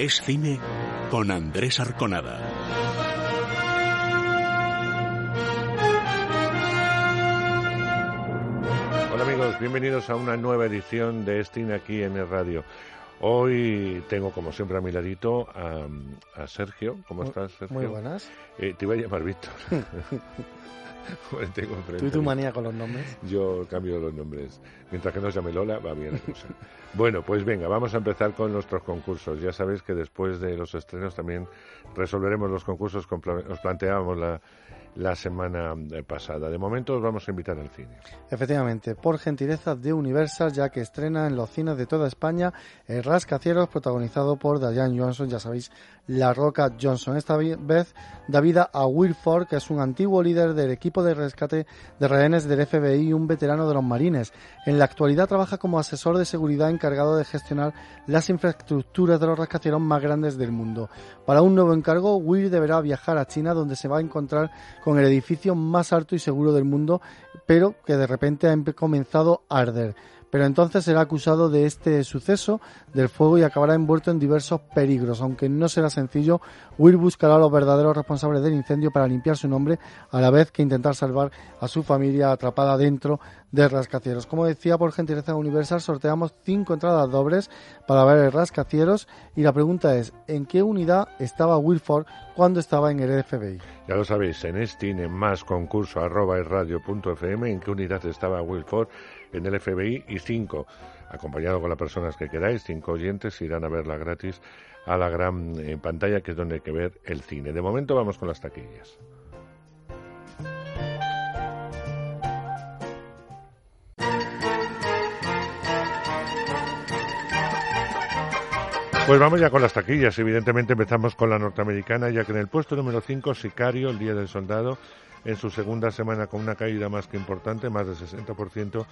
Es cine con Andrés Arconada. Hola amigos, bienvenidos a una nueva edición de Cine aquí en el radio. Hoy tengo como siempre a mi ladito a, Sergio. ¿Cómo estás, Sergio? Muy buenas. Eh, te iba a llamar Víctor. Tú y tu manía con los nombres. Yo cambio los nombres. Mientras que no se llame Lola, va bien la cosa. bueno, pues venga, vamos a empezar con nuestros concursos. Ya sabéis que después de los estrenos también resolveremos los concursos que os planteábamos la, la semana eh, pasada. De momento os vamos a invitar al cine. Efectivamente, por gentileza de Universal, ya que estrena en los cines de toda España El Rascacielos, protagonizado por Diane Johnson, ya sabéis, La Roca Johnson. Esta vez da vida a Will Ford, que es un antiguo líder del equipo de rescate de rehenes del FBI y un veterano de los marines. En la actualidad trabaja como asesor de seguridad encargado de gestionar las infraestructuras de los rascacielos más grandes del mundo. Para un nuevo encargo, Will deberá viajar a China, donde se va a encontrar con el edificio más alto y seguro del mundo, pero que de repente ha comenzado a arder pero entonces será acusado de este suceso del fuego y acabará envuelto en diversos peligros. Aunque no será sencillo, Will buscará a los verdaderos responsables del incendio para limpiar su nombre, a la vez que intentar salvar a su familia atrapada dentro de rascacielos. Como decía, por gentileza universal, sorteamos cinco entradas dobles para ver el rascacielos y la pregunta es, ¿en qué unidad estaba Wilford cuando estaba en el FBI? Ya lo sabéis, en Steam, en más concurso arroba radio.fm, ¿en qué unidad estaba Wilford? En el FBI y cinco, acompañado con las personas que queráis, cinco oyentes irán a verla gratis a la gran eh, pantalla que es donde hay que ver el cine. De momento vamos con las taquillas. Pues vamos ya con las taquillas. Evidentemente empezamos con la norteamericana, ya que en el puesto número 5, Sicario, el Día del Soldado, en su segunda semana con una caída más que importante, más del 60%,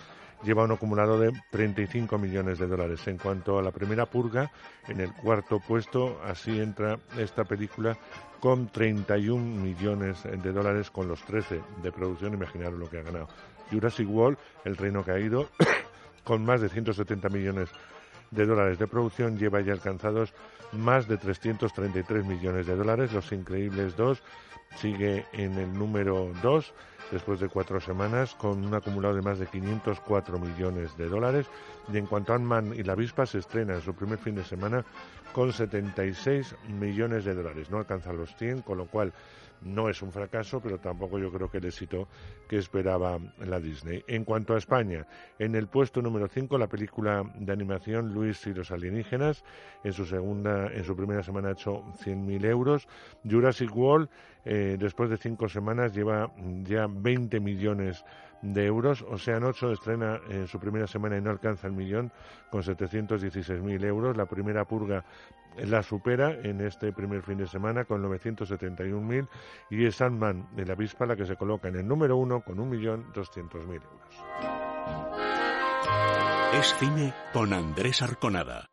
lleva un acumulado de 35 millones de dólares. En cuanto a la primera purga, en el cuarto puesto, así entra esta película con 31 millones de dólares con los 13 de producción, imaginaros lo que ha ganado. Jurassic World, El Reino Caído, con más de 170 millones de dólares de producción, lleva ya alcanzados más de 333 millones de dólares. Los Increíbles 2 sigue en el número 2 después de cuatro semanas con un acumulado de más de 504 millones de dólares. Y en cuanto a Ant-Man y la avispa, se estrena en su primer fin de semana con 76 millones de dólares. No alcanza los 100, con lo cual no es un fracaso, pero tampoco yo creo que el éxito que esperaba la Disney. En cuanto a España, en el puesto número 5, la película de animación Luis y los alienígenas, en su segunda, en su primera semana ha hecho 100.000 euros. Jurassic World, eh, después de cinco semanas, lleva ya 20 millones de euros. Ocean 8 estrena en su primera semana y no alcanza el millón con 716.000 euros. La primera purga la supera en este primer fin de semana con 971.000 y es Sandman de la avispa la que se coloca en el número uno con 1.200.000 euros. Es cine con Andrés Arconada.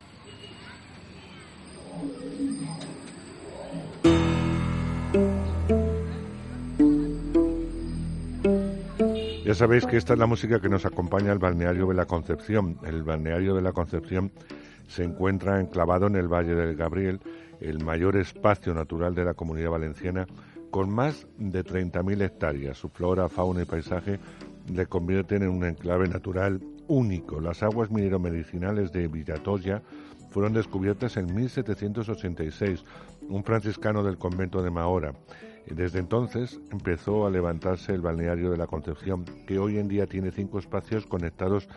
Ya sabéis que esta es la música que nos acompaña al balneario de la Concepción. El balneario de la Concepción se encuentra enclavado en el Valle del Gabriel, el mayor espacio natural de la comunidad valenciana, con más de 30.000 hectáreas. Su flora, fauna y paisaje le convierten en un enclave natural único. Las aguas minero-medicinales de Villatoya fueron descubiertas en 1786, un franciscano del convento de Mahora. Desde entonces empezó a levantarse el balneario de la Concepción, que hoy en día tiene cinco espacios conectados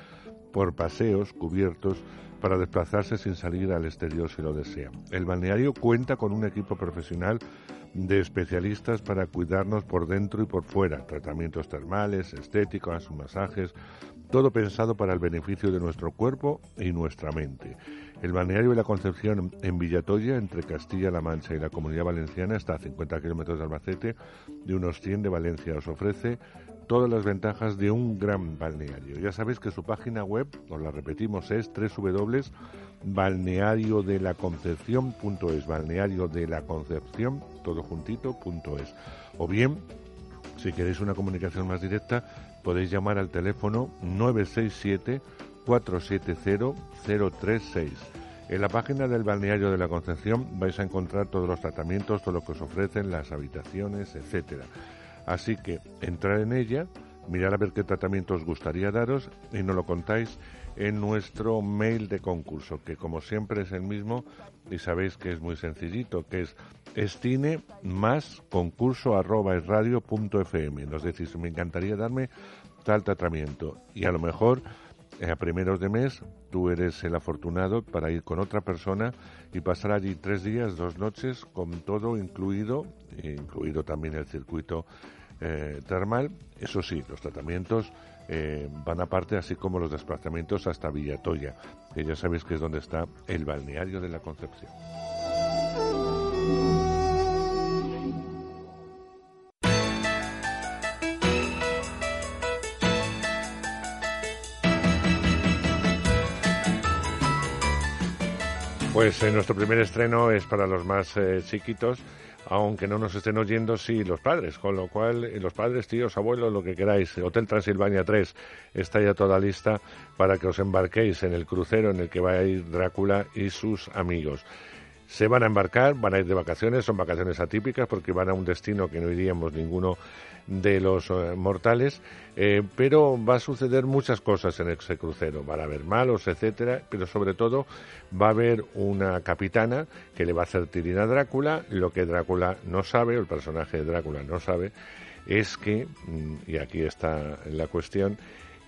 por paseos cubiertos para desplazarse sin salir al exterior si lo desea. El balneario cuenta con un equipo profesional de especialistas para cuidarnos por dentro y por fuera, tratamientos termales, estéticos, masajes, todo pensado para el beneficio de nuestro cuerpo y nuestra mente. El balneario de la Concepción en Villatoya, entre Castilla-La Mancha y la Comunidad Valenciana, está a 50 kilómetros de Albacete, de unos 100 de Valencia. Os ofrece todas las ventajas de un gran balneario. Ya sabéis que su página web, os la repetimos, es www.balneariodelaconcepción.es, balneario de la Concepción, todo juntito, O bien, si queréis una comunicación más directa, podéis llamar al teléfono 967 470 036. En la página del balneario de la Concepción vais a encontrar todos los tratamientos, todo lo que os ofrecen, las habitaciones, etcétera. Así que entrar en ella, mirar a ver qué tratamiento os gustaría daros y nos lo contáis en nuestro mail de concurso, que como siempre es el mismo y sabéis que es muy sencillito, que es estine más concurso arroba es radio punto fm. Nos decís, me encantaría darme tal tratamiento y a lo mejor a primeros de mes tú eres el afortunado para ir con otra persona y pasar allí tres días, dos noches, con todo incluido, incluido también el circuito eh, termal. Eso sí, los tratamientos eh, van aparte, así como los desplazamientos hasta Villatoya, que ya sabéis que es donde está el balneario de la Concepción. Pues eh, nuestro primer estreno es para los más eh, chiquitos, aunque no nos estén oyendo, sí, los padres, con lo cual eh, los padres, tíos, abuelos, lo que queráis. Hotel Transilvania 3 está ya toda lista para que os embarquéis en el crucero en el que va a ir Drácula y sus amigos. Se van a embarcar, van a ir de vacaciones, son vacaciones atípicas porque van a un destino que no iríamos ninguno de los eh, mortales, eh, pero va a suceder muchas cosas en ese crucero. Van a haber malos, etcétera, pero sobre todo va a haber una capitana que le va a hacer tirar a Drácula. Lo que Drácula no sabe, o el personaje de Drácula no sabe, es que, mm, y aquí está la cuestión,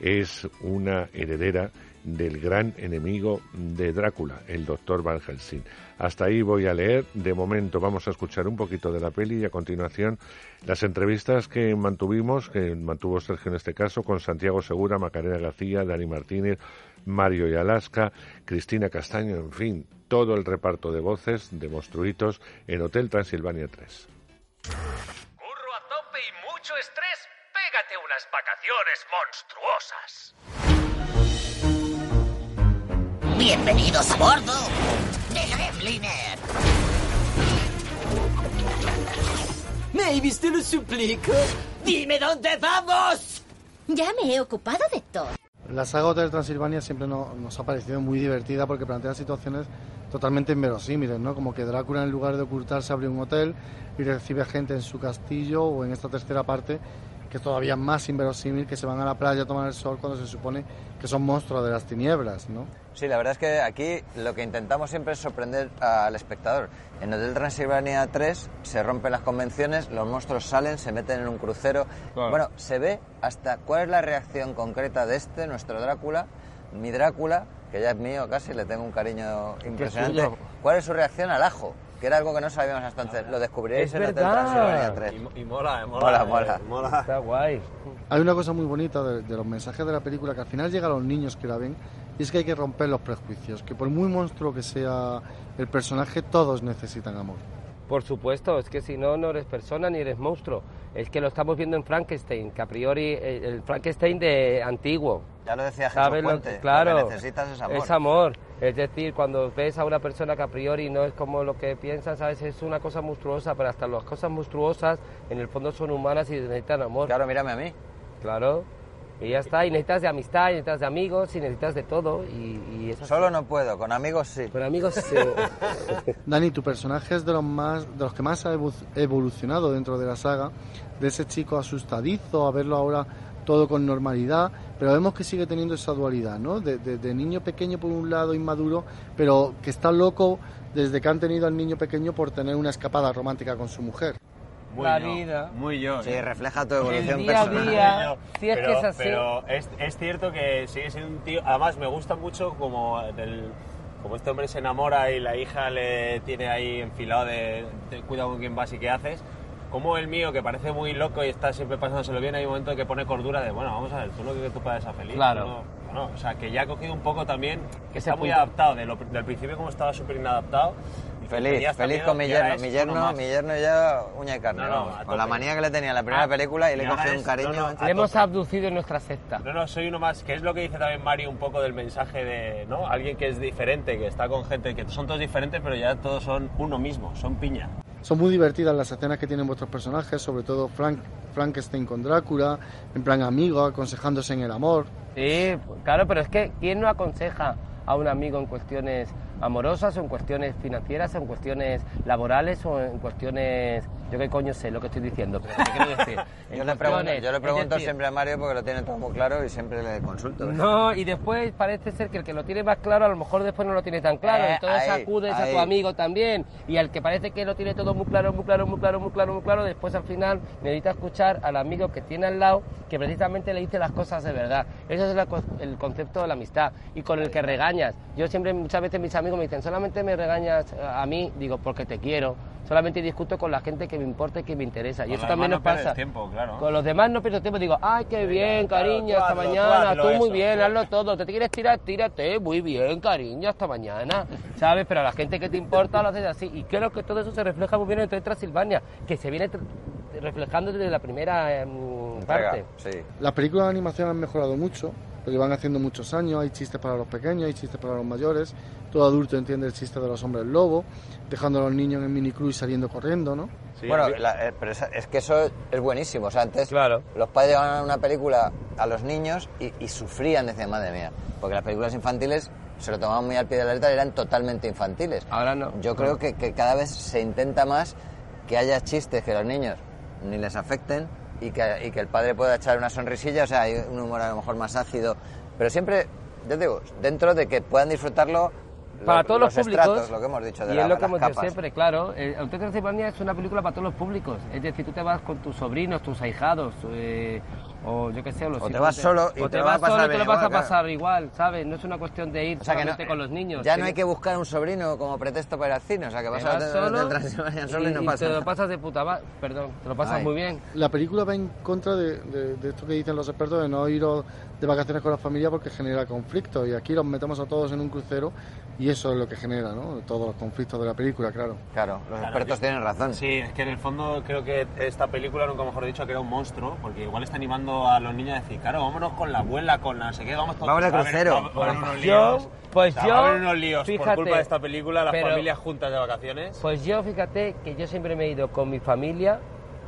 es una heredera del gran enemigo de Drácula, el doctor Van Helsing. Hasta ahí voy a leer. De momento vamos a escuchar un poquito de la peli y a continuación las entrevistas que mantuvimos, que mantuvo Sergio en este caso, con Santiago Segura, Macarena García, Dani Martínez, Mario y Alaska, Cristina Castaño, en fin, todo el reparto de voces de monstruitos en Hotel Transilvania 3. Curro a tope y mucho estrés, pégate unas vacaciones monstruosas. Bienvenidos a bordo de Gremliner. Mavis, te lo suplico. Dime dónde vamos. Ya me he ocupado de todo. La saga Hotel Transilvania siempre nos ha parecido muy divertida porque plantea situaciones totalmente inverosímiles, ¿no? Como que Drácula en lugar de ocultarse abre un hotel y recibe gente en su castillo o en esta tercera parte que es todavía más inverosímil que se van a la playa a tomar el sol cuando se supone que son monstruos de las tinieblas, ¿no? Sí, la verdad es que aquí lo que intentamos siempre es sorprender al espectador. En Hotel Transilvania 3 se rompen las convenciones, los monstruos salen, se meten en un crucero. Bueno, se ve hasta cuál es la reacción concreta de este, nuestro Drácula, mi Drácula, que ya es mío casi, le tengo un cariño impresionante. ¿Cuál es su reacción al ajo? que era algo que no sabíamos hasta entonces. Lo descubriréis en Hotel Transilvania 3. Y, mola, mola, mola, mola. Está guay. Hay una cosa muy bonita de, de, los mensajes de la película que al final llega a los niños que la ven y es que hay que romper los prejuicios, que por muy monstruo que sea el personaje, todos necesitan amor. Por supuesto, es que si no, no eres persona ni eres monstruo. Es que lo estamos viendo en Frankenstein, que a priori el Frankenstein de antiguo. Ya lo decía Jesús Puente, claro, lo que necesitas es amor. Es amor. Es decir, cuando ves a una persona que a priori no es como lo que piensas, ¿sabes? Es una cosa monstruosa, pero hasta las cosas monstruosas en el fondo son humanas y necesitan amor. Claro, mírame a mí. Claro. Y ya está, y necesitas de amistad, y necesitas de amigos, y necesitas de todo. Y, y Solo no puedo, con amigos sí. Con amigos sí. Dani, tu personaje es de los, más, de los que más ha evolucionado dentro de la saga, de ese chico asustadizo, a verlo ahora todo con normalidad, pero vemos que sigue teniendo esa dualidad, ¿no? De, de, de, niño pequeño por un lado, inmaduro, pero que está loco desde que han tenido al niño pequeño por tener una escapada romántica con su mujer. Muy la yo, vida. Muy yo. Sí, ¿eh? refleja tu El evolución día a personal. día, si es pero, que es así. Pero es, es cierto que sigue siendo un tío. Además, me gusta mucho como, del, como este hombre se enamora y la hija le tiene ahí enfilado de, de cuidado con quién vas y qué haces. Como el mío, que parece muy loco y está siempre pasándoselo bien, hay un momento que pone cordura de, bueno, vamos a ver, tú lo que tú puedas ser feliz. Claro. no- bueno, o sea, que ya ha cogido un poco también, que está muy adaptado, de lo- del principio como estaba súper inadaptado. Feliz, feliz con mi yerno. Mi yerno, mi yerno ya uña y carne, No, no, vamos. a Con la manía que le tenía en la primera Ah, película y le he cogido un cariño. no, no, Le a hemos abducido en nuestra secta. No, no, soy uno más, que es lo que dice también Mario un poco del mensaje de, ¿no? Alguien que es diferente, que está con gente, que son todos diferentes, pero ya todos son uno mismo, son piña. Son muy divertidas las escenas que tienen vuestros personajes, sobre todo Frank, Frankenstein con Drácula, en plan amigo, aconsejándose en el amor. Sí, claro, pero es que ¿quién no aconseja a un amigo en cuestiones amorosas o en cuestiones financieras o en cuestiones laborales o en cuestiones... Yo qué coño sé lo que estoy diciendo, pero ¿qué quiero decir? Yo le pregunto, yo le pregunto decir, siempre a Mario porque lo tiene todo muy claro y siempre le consulto. No, y después parece ser que el que lo tiene más claro a lo mejor después no lo tiene tan claro, Eh, entonces ahí, acudes a ahí. tu amigo también y al que parece que lo tiene todo muy claro, muy claro, muy claro, muy claro, muy claro, después al final necesita escuchar al amigo que tiene al lado que precisamente le dice las cosas de verdad. Ese es el concepto de la amistad y con el que regañas. Yo siempre, muchas veces mis amigos me dicen, solamente me regañas a mí, digo, porque te quiero. Solamente discuto con la gente que me importa y que me interesa. y Con eso los también demás nos pasa. tiempo, claro. Con los demás no pierdo tiempo. Digo, ay, qué bien, claro, cariño, hasta hazlo, mañana. Tú muy eso, bien, tú hazlo todo. ¿Te quieres tirar? Tírate. Muy bien, cariño, hasta mañana. ¿Sabes? Pero a la gente que te importa lo haces así. Y creo que todo eso se refleja muy bien en Hotel Transilvania, que se viene reflejando desde la primera em, parte. Sí. Las películas de animación han mejorado mucho, lo llevan haciendo muchos años, hay chistes para los pequeños, hay chistes para los mayores, todo adulto entiende el chiste de los hombres lobo, dejando a los niños en el miniclub y saliendo corriendo, ¿no? bueno, la- eh, pero es que eso es buenísimo. O sea, antes Claro. los padres llevaban una película a los niños y, y sufrían, decían, madre mía, porque las películas infantiles se lo tomaban muy al pie de la letra y eran totalmente infantiles. Ahora no. Yo creo que, que cada vez se intenta más que haya chistes que los niños ni les afecten y que, y que el padre pueda echar una sonrisilla, o sea, hay un humor a lo mejor más ácido, pero siempre, yo digo, dentro de que puedan disfrutarlo para lo- todos los, públicos. estratos, lo que hemos dicho de y la- es lo que hemos dicho siempre, claro. Hotel Transilvania es una película para todos los públicos. Es decir, tú te vas con tus sobrinos, tus ahijados, eh, o yo qué sé, o los O te vas solo y o te vas a vas pasar solo y te bien lo vas a igual, claro. pasar igual, ¿sabes? No es una cuestión de ir O sea que no- solamente con los niños. Ya no hay que buscar un sobrino como pretexto para ir al cine, o sea que vas te a vas solo solo y, no y pasa te lo pasas de puta ma- perdón, te lo pasas Ay. muy bien. La película va en contra de, de- de esto que dicen los expertos de no iros de vacaciones con la familia porque genera conflictos y aquí los metemos a todos en un crucero y eso es lo que genera, ¿no? Todos los conflictos de la película, claro. Claro, los Claro, expertos yo- tienen razón. Sí, es que en el fondo creo que esta película, nunca mejor dicho, que era un monstruo, porque igual está animando a los niños a decir, claro, vámonos con la abuela, con la no sé qué, vamos todos Vamos de va a haber- crucero. va- a haber unos Pues líos. pues O sea, yo, Va a haber unos líos por fíjate, culpa de esta película, las pero- familias juntas de vacaciones. Pues yo, fíjate que yo siempre me he ido con mi familia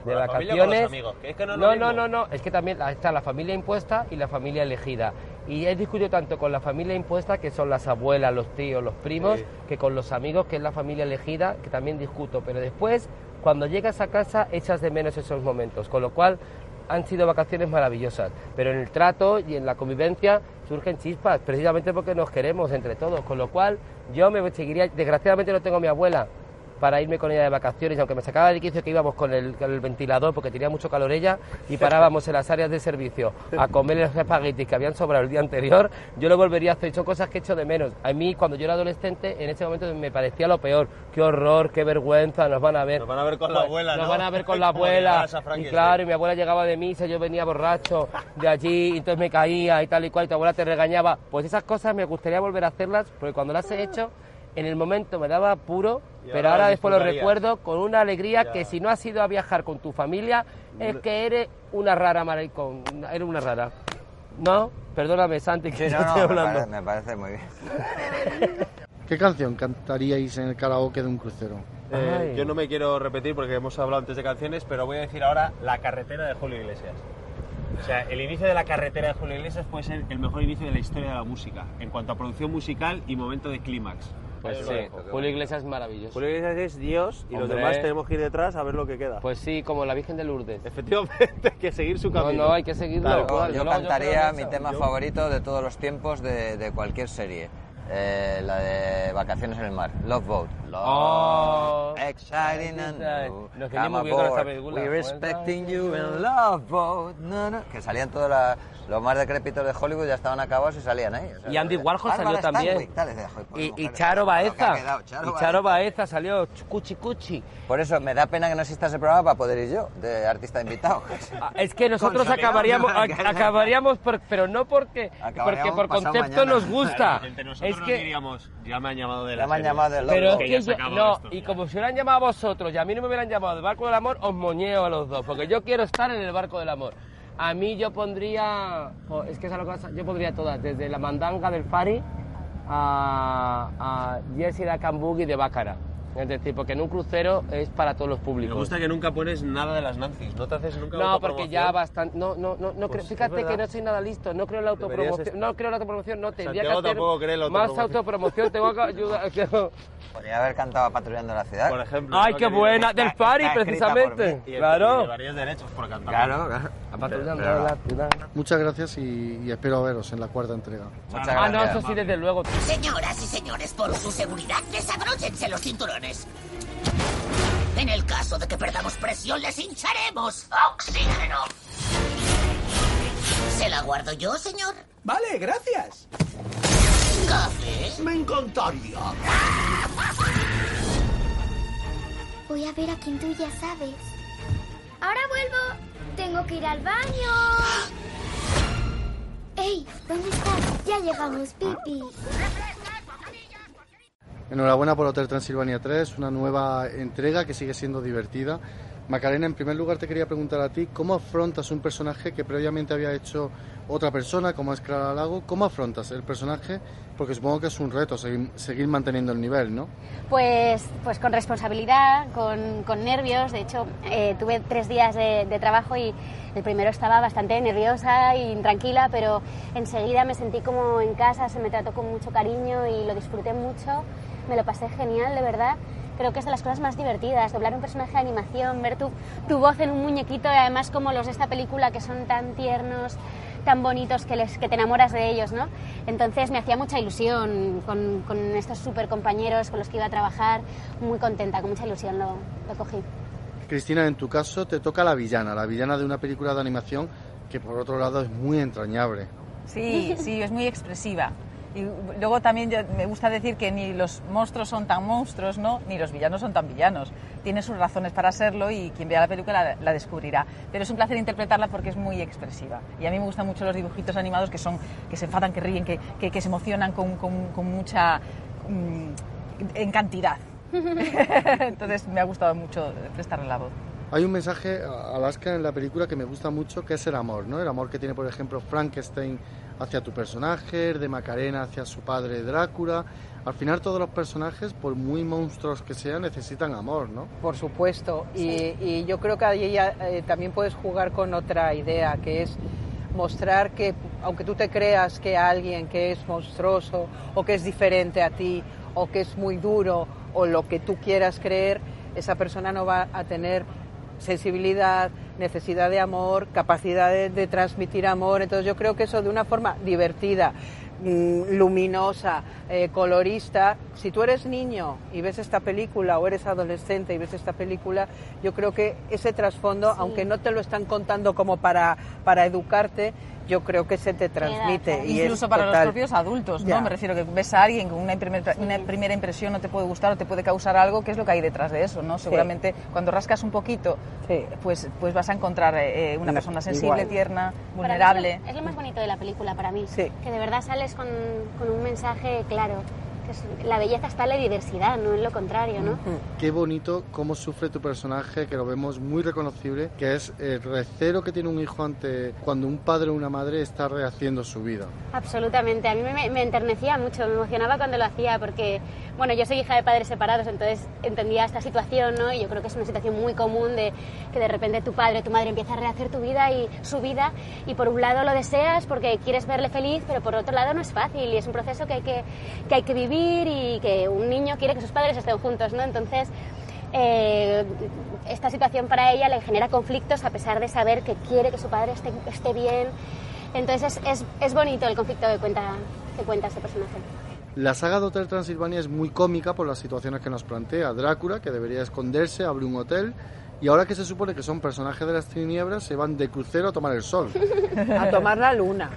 de ¿Con la vacaciones. familia o con los amigos? Que es que no no, no, no, no, es que también está la familia impuesta y la familia elegida. Y he discutido tanto con la familia impuesta, que son las abuelas, los tíos, los primos, Sí. que con los amigos, que es la familia elegida, que también discuto. Pero después, cuando llegas a casa, echas de menos esos momentos. Con lo cual, han sido vacaciones maravillosas. Pero en el trato y en la convivencia surgen chispas, precisamente porque nos queremos entre todos. Con lo cual, yo me seguiría. Desgraciadamente no tengo a mi abuela para irme con ella de vacaciones, aunque me sacaba de quicio que íbamos con el, con el ventilador porque tenía mucho calor ella y parábamos en las áreas de servicio a comer los espaguetis que habían sobrado el día anterior, yo lo volvería a hacer. Son cosas que echo de menos. A mí, cuando yo era adolescente, en ese momento me parecía lo peor. Qué horror, qué vergüenza, nos van a ver. Nos van a ver con la Pues, abuela, Nos ¿no? van a ver con la abuela. Y claro, y mi abuela llegaba de misa, yo venía borracho de allí, y entonces me caía y tal y cual, y tu abuela te regañaba. Pues esas cosas me gustaría volver a hacerlas, porque cuando las he hecho, en el momento me daba apuro, Y pero ahora después lo recuerdo con una alegría Ya. que si no has ido a viajar con tu familia, es que eres una rara, maricón, eres una rara. ¿No? Perdóname, Santi, que Sí, no, no, estoy me, hablando. parece, me parece muy bien. ¿Qué canción cantaríais en el karaoke de un crucero? Eh, yo no me quiero repetir porque hemos hablado antes de canciones, pero voy a decir ahora La carretera de Julio Iglesias. O sea, el inicio de La carretera de Julio Iglesias puede ser el mejor inicio de la historia de la música, en cuanto a producción musical y momento de clímax. Pues sí. Julio Iglesias es maravilloso. Julio Iglesias es Dios y los demás tenemos que ir detrás a ver lo que queda. Pues sí, como la Virgen de Lourdes. Efectivamente, hay que seguir su No, camino. no, hay que seguirlo. Yo, cantaría mi tema Yo- favorito de todos los tiempos de, de cualquier serie. Eh, la de Vacaciones en el Mar, Love Boat. love. Oh. Exciting and new. Nos Come muy bien con esta aboard. película. We're expecting you in love boat. No, no. Que salían todos la- los más decrépitos de Hollywood, ya estaban acabados y salían ahí. o sea, Y Andy Warhol salió también. Stanwyck, tal, decía, "Joder, pues, Y, y mujer, Charo Baeza. quedado, Charo Y Charo Baeza". Baeza salió cuchi cuchi. Por eso me da pena que no exista ese programa para poder ir yo, de artista invitado. Ah, Es que nosotros acabaríamos, acabaríamos por- pero no porque, porque por concepto mañana. nos gusta. Entre nosotros Es nos que, diríamos, ya me han llamado de la Ya me han llamado del pero es que yo- no, esto, y ya. como si hubieran llamado a vosotros y a mí no me hubieran llamado del barco del amor, os moñeo a los dos, porque yo quiero estar en el barco del amor. A mí yo pondría, es que esa es la cosa, yo pondría todas, desde la mandanga del Fari a, a Jessie la Cambugi de Bácara. Es decir, porque en un crucero es para todos los Me públicos. gusta que nunca pones nada de las Nancy's, no te haces nunca No, porque autopromoción? ya bastante. No, no, no, no creo- Pues es fíjate que no soy nada listo. No creo en la autopromoción. No creo en la autopromoción. No tendría Santiago que hacer tampoco cree la más autopromoción. autopromoción. Tengo que ayudar. Podría haber cantado Patrullando la Ciudad. Por ejemplo. Ay, ¿no? qué buena. Del Fari, precisamente. Y- y Claro. llevarías derechos por cantar. Claro, claro. Patrullando Pero- la ciudad. Muchas gracias y, y espero veros en la cuarta entrega. Muchas Ah, no, eso sí, desde luego. Señoras y señores, por su seguridad, desabróchense los cinturones. En el caso de que perdamos presión, les hincharemos oxígeno. ¿Se la guardo yo, señor? Vale, gracias. ¿Café? Me encantaría. Voy a ver a quien tú ya sabes. Ahora vuelvo. Tengo que ir al baño. ¡Ey! ¿Dónde estás? Ya llegamos, Pipi. Enhorabuena por Hotel Transilvania 3, una nueva entrega que sigue siendo divertida. Macarena, en primer lugar te quería preguntar a ti, ¿cómo afrontas un personaje que previamente había hecho otra persona, como es Clara Lago? ¿Cómo afrontas el personaje? Porque supongo que es un reto seguir, seguir manteniendo el nivel, ¿no? Pues, pues con responsabilidad, con, con nervios. De hecho, eh, tuve tres días de, de trabajo y el primero estaba bastante nerviosa y intranquila, pero enseguida me sentí como en casa, se me trató con mucho cariño y lo disfruté mucho. Me lo pasé genial, de verdad. Creo que es de las cosas más divertidas, doblar un personaje de animación, ver tu, tu voz en un muñequito y además como los de esta película que son tan tiernos, tan bonitos que, les, que te enamoras de ellos, ¿no? Entonces me hacía mucha ilusión con, con estos super compañeros con los que iba a trabajar, muy contenta, con mucha ilusión lo, lo cogí. Cristina, en tu caso te toca la villana, la villana de una película de animación que por otro lado es muy entrañable. Sí, sí, es muy expresiva. Y luego también yo- me gusta decir que ni los monstruos son tan monstruos, ¿no? Ni los villanos son tan villanos. Tiene sus razones para serlo y quien vea la película la, la descubrirá. Pero es un placer interpretarla porque es muy expresiva. Y a mí me gustan mucho los dibujitos animados que son que se enfadan, que ríen, que, que- que se emocionan con, con- con mucha mm, en cantidad. Entonces me ha gustado mucho prestarle la voz. Hay un mensaje a Alaska en la película que me gusta mucho, que es el amor, ¿no? El amor que tiene, por ejemplo, Frankenstein hacia tu personaje, de Macarena hacia su padre Drácula. Al final todos los personajes, por muy monstruos que sean, necesitan amor, ¿no? Por supuesto, y, y yo creo que ahí ya, eh, también puedes jugar con otra idea, que es mostrar que aunque tú te creas que alguien que es monstruoso o que es diferente a ti o que es muy duro o lo que tú quieras creer, esa persona no va a tener sensibilidad, necesidad de amor, capacidad de, de transmitir amor. Entonces yo creo que eso de una forma divertida, mm, luminosa, eh, colorista, si tú eres niño y ves esta película o eres adolescente y ves esta película, yo creo que ese trasfondo, aunque no te lo están contando como para, para educarte, yo creo que se te transmite. y Incluso para total. los propios adultos, ¿no? Ya. Me refiero que ves a alguien con una, primer- una primera impresión no te puede gustar o te puede causar algo, ¿qué es lo que hay detrás de eso, no? Seguramente cuando rascas un poquito, pues, pues vas a encontrar eh, una Una- persona sensible, igual. tierna, vulnerable. Es lo, es lo más bonito de la película para mí, Sí. que de verdad sales con, con un mensaje claro. La belleza está en la diversidad, no en lo contrario, ¿no? Qué bonito cómo sufre tu personaje, que lo vemos muy reconocible, que es el recero que tiene un hijo ante cuando un padre o una madre está rehaciendo su vida. Absolutamente, a mí me, me enternecía mucho, me emocionaba cuando lo hacía porque, bueno, yo soy hija de padres separados, entonces entendía esta situación, ¿no? Y yo creo que es una situación muy común de que de repente tu padre o tu madre empieza a rehacer tu vida y su vida y por un lado lo deseas porque quieres verle feliz, pero por otro lado no es fácil y es un proceso que hay que, que, hay que vivir y que un niño quiere que sus padres estén juntos, ¿no? Entonces... eh, esta situación para ella le genera conflictos a pesar de saber que quiere que su padre esté, esté bien. Entonces es, es, es bonito el conflicto que cuenta, que cuenta este personaje. La saga de Hotel Transilvania es muy cómica por las situaciones que nos plantea. Drácula, que debería esconderse, abre un hotel y ahora que se supone que son personajes de las tinieblas, se van de crucero a tomar el sol. A tomar la luna.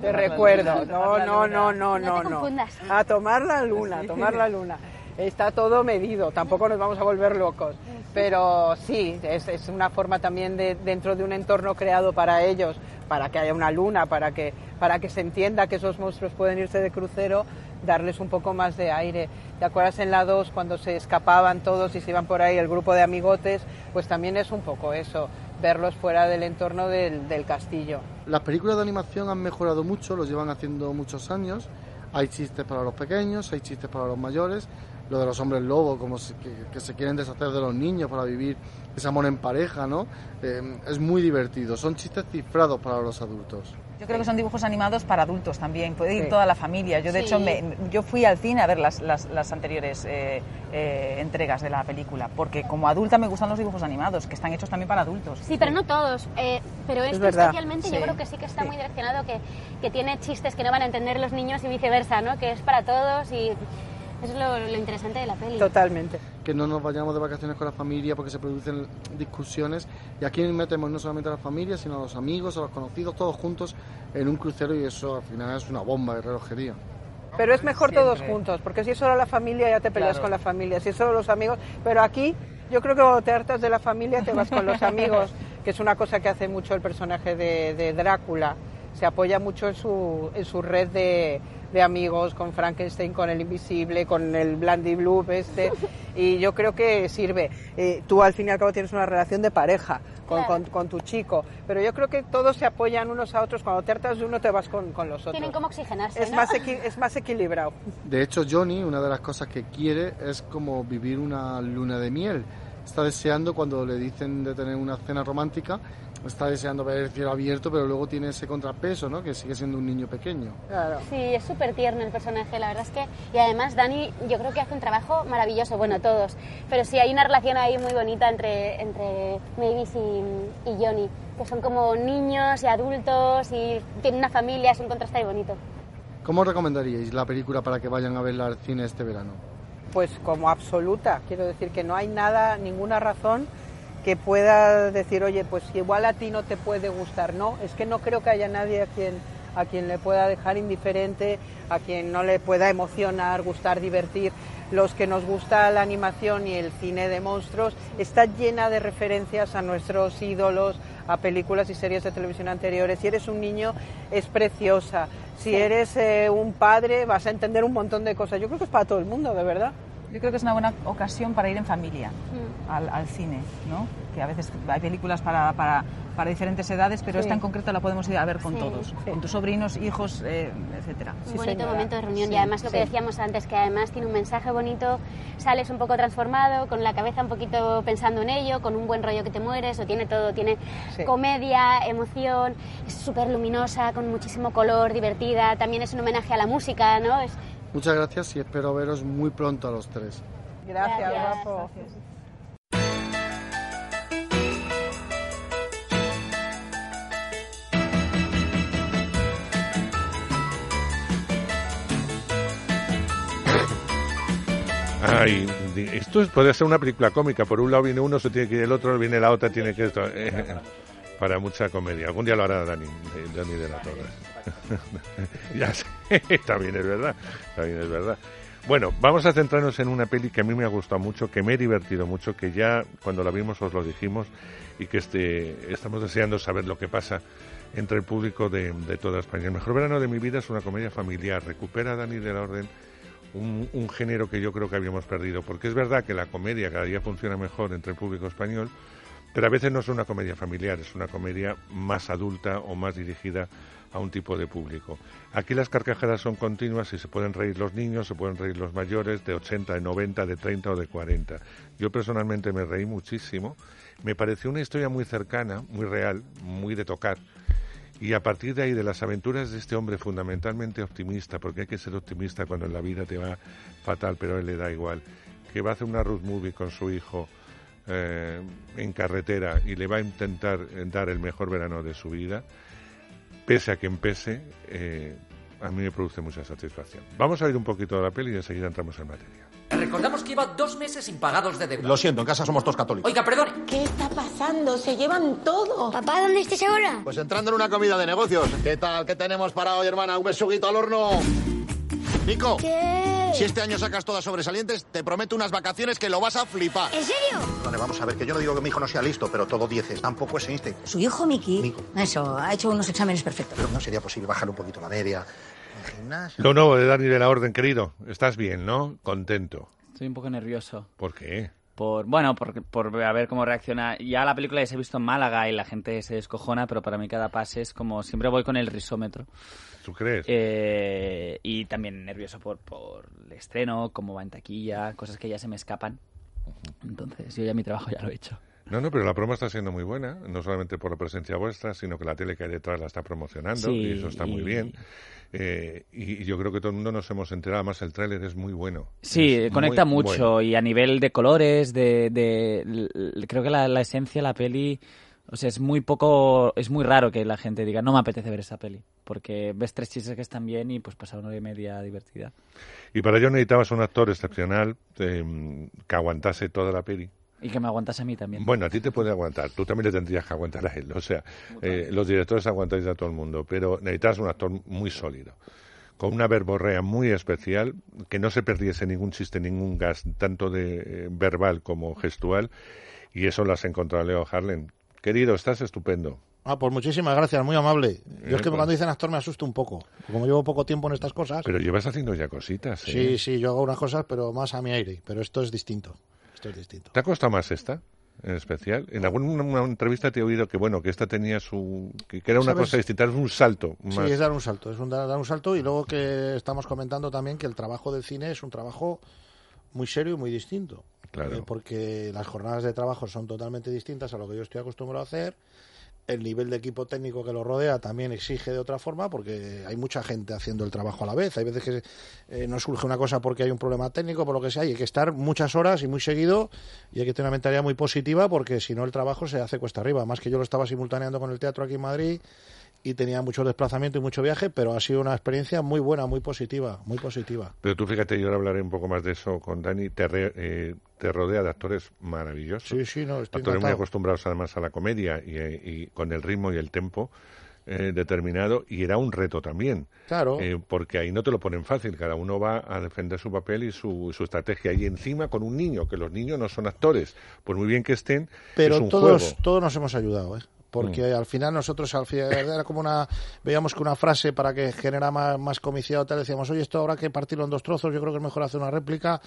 Te recuerdo. No, no, no, no, no, no. A tomar la luna, a tomar la luna. Está todo medido, tampoco nos vamos a volver locos. Pero sí, es, es una forma también de, dentro de un entorno creado para ellos, para que haya una luna, para que, para que se entienda que esos monstruos pueden irse de crucero, darles un poco más de aire. ¿Te acuerdas en la 2 cuando se escapaban todos y se iban por ahí el grupo de amigotes? Pues también es un poco eso, verlos fuera del entorno del, del castillo. Las películas de animación han mejorado mucho, los llevan haciendo muchos años. Hay chistes para los pequeños, hay chistes para los mayores. Lo de los hombres lobos, como que, que se quieren deshacer de los niños para vivir ese amor en pareja, ¿no? Eh, es muy divertido. Son chistes cifrados para los adultos. Yo creo que son dibujos animados para adultos también, puede ir Sí. toda la familia. Yo, de Sí. hecho, me- yo fui al cine a ver las, las, las anteriores eh, eh, entregas de la película, porque como adulta me gustan los dibujos animados, que están hechos también para adultos. Sí, pero no todos. eh, pero Es este especialmente yo creo que sí que está muy direccionado, que, que tiene chistes que no van a entender los niños y viceversa, ¿no? Que es para todos y eso es lo, lo interesante de la peli. Totalmente. Que no nos vayamos de vacaciones con la familia porque se producen discusiones. Y aquí metemos no solamente a la familia, sino a los amigos, a los conocidos, todos juntos en un crucero y eso al final es una bomba de relojería. Pero es mejor todos juntos, porque si es solo la familia ya te peleas Claro. con la familia, si es solo los amigos, pero aquí yo creo que cuando te hartas de la familia te vas con los amigos, que es una cosa que hace mucho el personaje de, de Drácula, se apoya mucho en su, en su red de, de amigos, con Frankenstein, con el Invisible, con el Blandy Blue este, y yo creo que sirve. Eh, tú al fin y al cabo tienes una relación de pareja con, Claro. con- con tu chico, pero yo creo que todos se apoyan unos a otros, cuando te hartas de uno te vas con, con los otros. Tienen como oxigenarse, Es ¿no? más, equi- es más equilibrado. De hecho, Johnny, una de las cosas que quiere es como vivir una luna de miel. Está deseando cuando le dicen de tener una cena romántica, está deseando ver el cielo abierto, pero luego tiene ese contrapeso, ¿no? Que sigue siendo un niño pequeño. Sí, es súper tierno el personaje, la verdad es que... Y además Dani yo creo que hace un trabajo maravilloso, bueno, todos, pero sí hay una relación ahí muy bonita entre, entre Mavis y, y Johnny, que son como niños y adultos y tienen una familia, es un contraste ahí bonito. ¿Cómo recomendaríais la película para que vayan a verla al cine este verano? Pues como absoluta, quiero decir que no hay nada, ninguna razón que pueda decir, oye, pues igual a ti no te puede gustar. No, es que no creo que haya nadie a quien, a quien le pueda dejar indiferente, a quien no le pueda emocionar, gustar, divertir. Los que nos gusta la animación y el cine de monstruos está llena de referencias a nuestros ídolos, a películas y series de televisión anteriores. Si eres un niño, es preciosa. Si Sí. eres eh, un padre, vas a entender un montón de cosas. Yo creo que es para todo el mundo, de verdad. Yo creo que es una buena ocasión para ir en familia Mm. al, al cine, ¿no? Que a veces hay películas para, para, para diferentes edades, pero Sí. esta en concreto la podemos ir a ver con Sí. todos, con tus sobrinos, hijos, eh, etcétera. un bonito momento de reunión Sí, y además lo que decíamos antes, que además tiene un mensaje bonito, sales un poco transformado, con la cabeza un poquito pensando en ello, con un buen rollo que te mueres, o tiene todo, tiene Sí. comedia, emoción, es súper luminosa, con muchísimo color, divertida, también es un homenaje a la música, ¿no? Es, Muchas gracias y espero veros muy pronto a los tres. Gracias, Gracias. guapo. Ay, esto es- puede ser una película cómica. Por un lado viene uno, se tiene que ir el otro, viene la otra, tiene que esto. eh, para mucha comedia. Algún día lo hará Dani, eh, Dani de la Torre. ya sé, también es verdad, también es verdad. Bueno, vamos a centrarnos en una peli que a mí me ha gustado mucho, que me he divertido mucho, que ya cuando la vimos os lo dijimos y que este, estamos deseando saber lo que pasa entre el público de, de toda España. El mejor verano de mi vida es una comedia familiar. Recupera a Dani de la Orden un, un género que yo creo que habíamos perdido, porque es verdad que la comedia cada día funciona mejor entre el público español, pero a veces no es una comedia familiar, es una comedia más adulta o más dirigida a un tipo de público. Aquí las carcajadas son continuas y se pueden reír los niños, se pueden reír los mayores de 80, de 90, de 30 o de 40. Yo personalmente me reí muchísimo. Me pareció una historia muy cercana, muy real, muy de tocar. Y a partir de ahí, de las aventuras de este hombre fundamentalmente optimista, porque hay que ser optimista cuando en la vida te va fatal, pero a él le da igual, que va a hacer una road movie con su hijo eh, en carretera y le va a intentar eh, dar el mejor verano de su vida, pese a quien pese, eh, a mí me produce mucha satisfacción. Vamos a ir un poquito de la peli y enseguida entramos en materia. Recordamos que lleva dos meses impagados de deuda. Lo siento, en casa somos todos católicos. Oiga, perdone. ¿Qué está pasando? Se llevan todo. Papá, ¿dónde estás ahora? Pues entrando en una comida de negocios. ¿Qué tal? ¿Qué tenemos para hoy, hermana? Un besuguito al horno. Nico, ¿Qué? Si este año sacas todas sobresalientes, te prometo unas vacaciones que lo vas a flipar. ¿En serio? Vale, vamos a ver, que yo no digo que mi hijo no sea listo, pero todo dieces. Tampoco es Einstein. Su hijo Miki, eso, ha hecho unos exámenes perfectos. Pero no sería posible bajar un poquito la media. En gimnasio. Lo nuevo de Dani de la Orden, querido. Estás bien, ¿no? Contento. Estoy un poco nervioso. ¿Por qué? Por, bueno, por, por a ver cómo reacciona. Ya la película ya se ha visto en Málaga y la gente se descojona, pero para mí cada pase es como siempre voy con el risómetro. ¿Tú crees? Eh, y también nervioso por, por el estreno, cómo va en taquilla, cosas que ya se me escapan. Entonces, yo ya mi trabajo ya lo he hecho. No, no, pero la promo está siendo muy buena, no solamente por la presencia vuestra, sino que la tele que hay detrás la está promocionando Sí, y eso está muy bien. Eh, y, yo creo que todo el mundo nos hemos enterado, además el tráiler es muy bueno. Sí, conecta mucho bueno. y a nivel de colores, de, creo que la, la esencia la peli, o sea, es muy poco, es muy raro que la gente diga no me apetece ver esa peli, porque ves tres chistes que están bien y pues pasar una hora y media divertida. Y para ello necesitabas un actor excepcional eh, que aguantase toda la peli. Y que me aguantas a mí también. Bueno, a ti te puede aguantar, tú también le tendrías que aguantar a él. O sea, eh, los directores aguantáis a todo el mundo, pero necesitas un actor muy sólido, con una verborrea muy especial, que no se perdiese ningún chiste, ningún gas, tanto de eh, verbal como gestual, y eso lo has encontrado Leo Harlem. Querido, estás estupendo. Ah, pues muchísimas gracias, muy amable. Yo es que pues. cuando dicen actor me asusto un poco. Como llevo poco tiempo en estas cosas. Pero llevas haciendo ya cositas, ¿eh? Sí, sí, yo hago unas cosas, pero más a mi aire. Pero esto es distinto. Esto es distinto. ¿Te ha costado más esta, en especial? En alguna una entrevista te he oído que, bueno, que esta tenía su... que, era una ¿Sabes? cosa distinta, es un salto. Sí, más. es dar un salto, es un dar, dar un salto y luego que estamos comentando también que el trabajo del cine es un trabajo muy serio y muy distinto. Claro. Eh, porque las jornadas de trabajo son totalmente distintas a lo que yo estoy acostumbrado a hacer. El nivel de equipo técnico que lo rodea también exige de otra forma porque hay mucha gente haciendo el trabajo a la vez. Hay veces que eh, no surge una cosa porque hay un problema técnico, por lo que sea, y hay que estar muchas horas y muy seguido y hay que tener una mentalidad muy positiva porque si no el trabajo se hace cuesta arriba. Más que yo lo estaba simultaneando con el teatro aquí en Madrid y tenía mucho desplazamiento y mucho viaje, pero ha sido una experiencia muy buena, muy positiva, muy positiva. Pero tú fíjate, yo ahora hablaré un poco más de eso con Dani, te, re- eh, te rodea de actores maravillosos. Sí, sí, no, estoy Actores muy acostumbrados además a la comedia y, eh, y con el ritmo y el tempo eh, determinado y era un reto también. Claro. Eh, porque ahí no te lo ponen fácil, cada uno va a defender su papel y su, su estrategia. Y encima con un niño, que los niños no son actores, por muy bien que estén, pero es un todos juego. todos nos hemos ayudado ¿eh? Porque al final nosotros al final era como una veíamos que una frase para que genera más, más comicidad o tal decíamos oye esto habrá que partirlo en dos trozos yo creo que es mejor hacer una réplica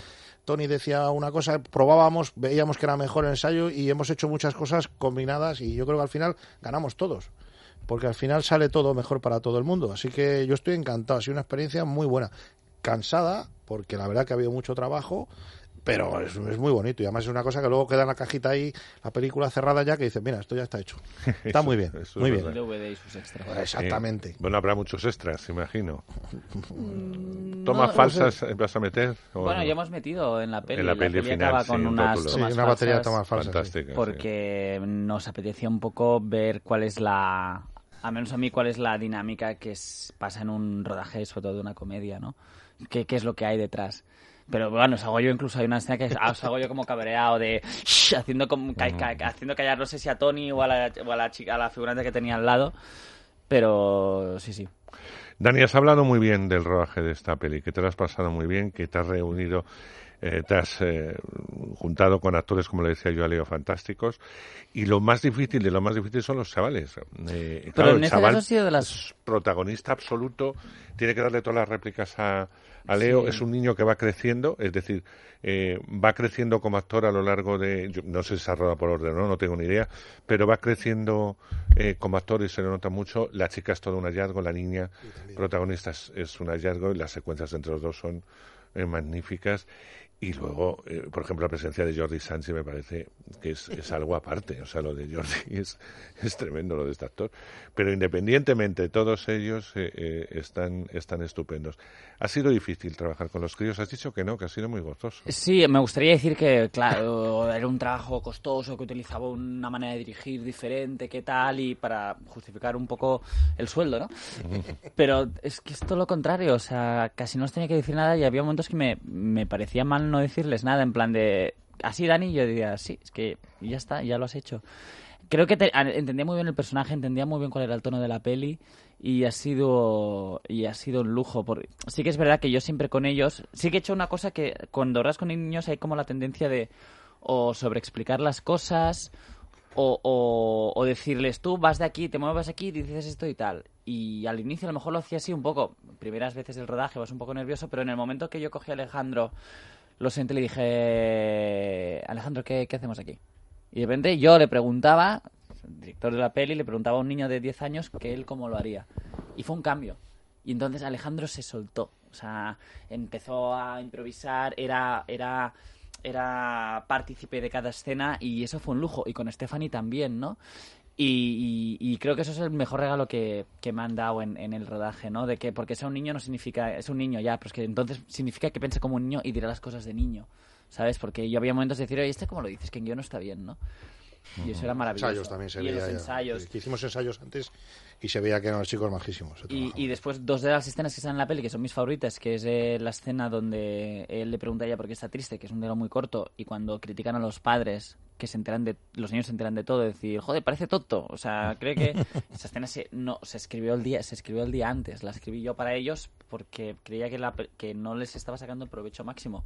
Tony decía una cosa probábamos veíamos que era mejor el ensayo y hemos hecho muchas cosas combinadas y yo creo que al final ganamos todos porque al final sale todo mejor para todo el mundo. Así que yo estoy encantado ha sido una experiencia muy buena. Cansada porque la verdad que ha habido mucho trabajo pero es, es muy bonito y además es una cosa que luego queda en la cajita ahí, la película cerrada ya, que dices, mira, esto ya está hecho. Está Eso- muy bien, eso es muy bien. verdad. DVD y sus extras. Exactamente. Eh, bueno, habrá muchos extras, imagino. no ¿Tomas falsas sé. eh, vas a meter? o Bueno, no? ya hemos metido en la peli. En la peli final, acaba sí, con un unas tomas Sí, una batería de falsas tomas falsas, sí. Fantástica, sí. Porque nos apetecía un poco ver cuál es la... A menos a mí, cuál es la dinámica que es- pasa en un rodaje, sobre todo de una comedia, ¿no? ¿Qué, qué es lo que hay detrás? Pero bueno, os hago yo incluso, hay una escena que os hago yo como cabreado de "Shh", haciendo como ca- ca- haciendo callar, no sé si a Tony o a la, o a la chica, a la figurante que tenía al lado, pero sí, sí. Dani, has hablado muy bien del rodaje de esta peli, que te lo has pasado muy bien, que te has reunido, eh, te has eh, juntado con actores, como le decía yo a Leo, fantásticos. Y lo más difícil de lo más difícil son los chavales. Eh, Pero claro, en el este chaval caso ha sido de las... es protagonista absoluto, tiene que darle todas las réplicas a, a Leo. Sí. Es un niño que va creciendo, es decir, eh, va creciendo como actor a lo largo de, yo no sé si se ha rodado por orden o no, no tengo ni idea, pero va creciendo eh, como actor y se le nota mucho. La chica es todo un hallazgo, la niña protagonista es, es un hallazgo y las secuencias entre los dos son eh, magníficas. Y luego, eh, por ejemplo, la presencia de Jordi Sánchez me parece que es, es algo aparte. O sea, lo de Jordi es, es tremendo, lo de este actor. Pero independientemente, todos ellos eh, eh, están, están estupendos. ¿Ha sido difícil trabajar con los críos? Has dicho que no, que ha sido muy gozoso. Sí, me gustaría decir que, claro, era un trabajo costoso, que utilizaba una manera de dirigir diferente, qué tal, y para justificar un poco el sueldo, ¿no? Pero es que es todo lo contrario, o sea, casi no os tenía que decir nada y había momentos que me, me parecía mal no decirles nada, en plan de, así Dani, yo diría, sí, es que ya está, ya lo has hecho. Creo que te- entendía muy bien el personaje, entendía muy bien cuál era el tono de la peli y ha sido y ha sido un lujo. Por... Sí que es verdad que yo siempre con ellos, sí que he hecho una cosa que cuando hablas con niños hay como la tendencia de o sobreexplicar las cosas o, o, decirles tú vas de aquí, te mueves aquí, dices esto y tal. Y al inicio a lo mejor lo hacía así un poco, primeras veces del rodaje vas un poco nervioso, pero en el momento que yo cogí a Alejandro, lo senté y le dije, Alejandro, ¿qué, qué hacemos aquí? Y de repente yo le preguntaba, el director de la peli, le preguntaba a un niño de 10 años que él cómo lo haría. Y fue un cambio. Y entonces Alejandro se soltó. O sea, empezó a improvisar, era, era, era partícipe de cada escena y eso fue un lujo. Y con Stephanie también, ¿no? Y, y- y creo que eso es el mejor regalo que, que me han dado en, en el rodaje, ¿no? De que porque sea un niño no significa, es un niño ya, pero es que entonces significa que piense como un niño y dirá las cosas de niño, ¿sabes? Porque yo había momentos de decir, oye, ¿este cómo lo dices? Que en guion no está bien, ¿no? Y eso era maravilloso. Ensayos también se y veía. los ensayos. Hicimos ensayos antes y se veía que eran los chicos majísimos. Y, y después dos de las escenas que están en la peli, que son mis favoritas, que es eh, la escena donde él le pregunta a ella por qué está triste, que es un diálogo muy corto, y cuando critican a los padres, que se enteran de, los niños se enteran de todo, decir, joder, parece tonto. O sea, cree que esa escena se, no, se escribió el día, se escribió el día antes, la escribí yo para ellos porque creía que, la, que no les estaba sacando el provecho máximo.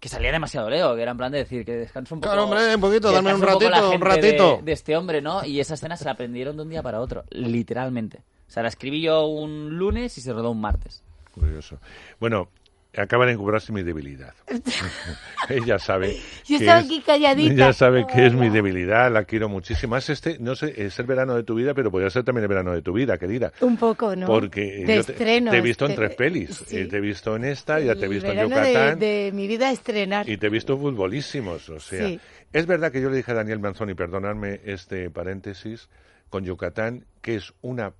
Que salía demasiado Leo, que era en plan de decir que descansa un poco. Claro, hombre, un poquito, dame un ratito, un de- ratito. de este hombre, ¿no? Y esa escena se la aprendieron de un día para otro, literalmente. O sea, la escribí yo un lunes y se rodó un martes. Curioso. Bueno, acaba de encubrarse mi debilidad. ella sabe. Yo que estaba es- aquí calladita. Ella sabe que es mi debilidad, la quiero muchísimo. Es este, no sé, es el verano de tu vida, pero podría ser también el verano de tu vida, querida. Un poco, ¿no? Porque de yo te, estrenos, te he visto en de- tres pelis. sí. Eh, te he visto en esta, ya te he El visto en verano de- Yucatán. De, mi vida estrenar. Y te he visto futbolísimos, o sea. Sí. Es verdad que yo le dije a Daniel Manzoni, perdonadme este paréntesis, con Yucatán, que es una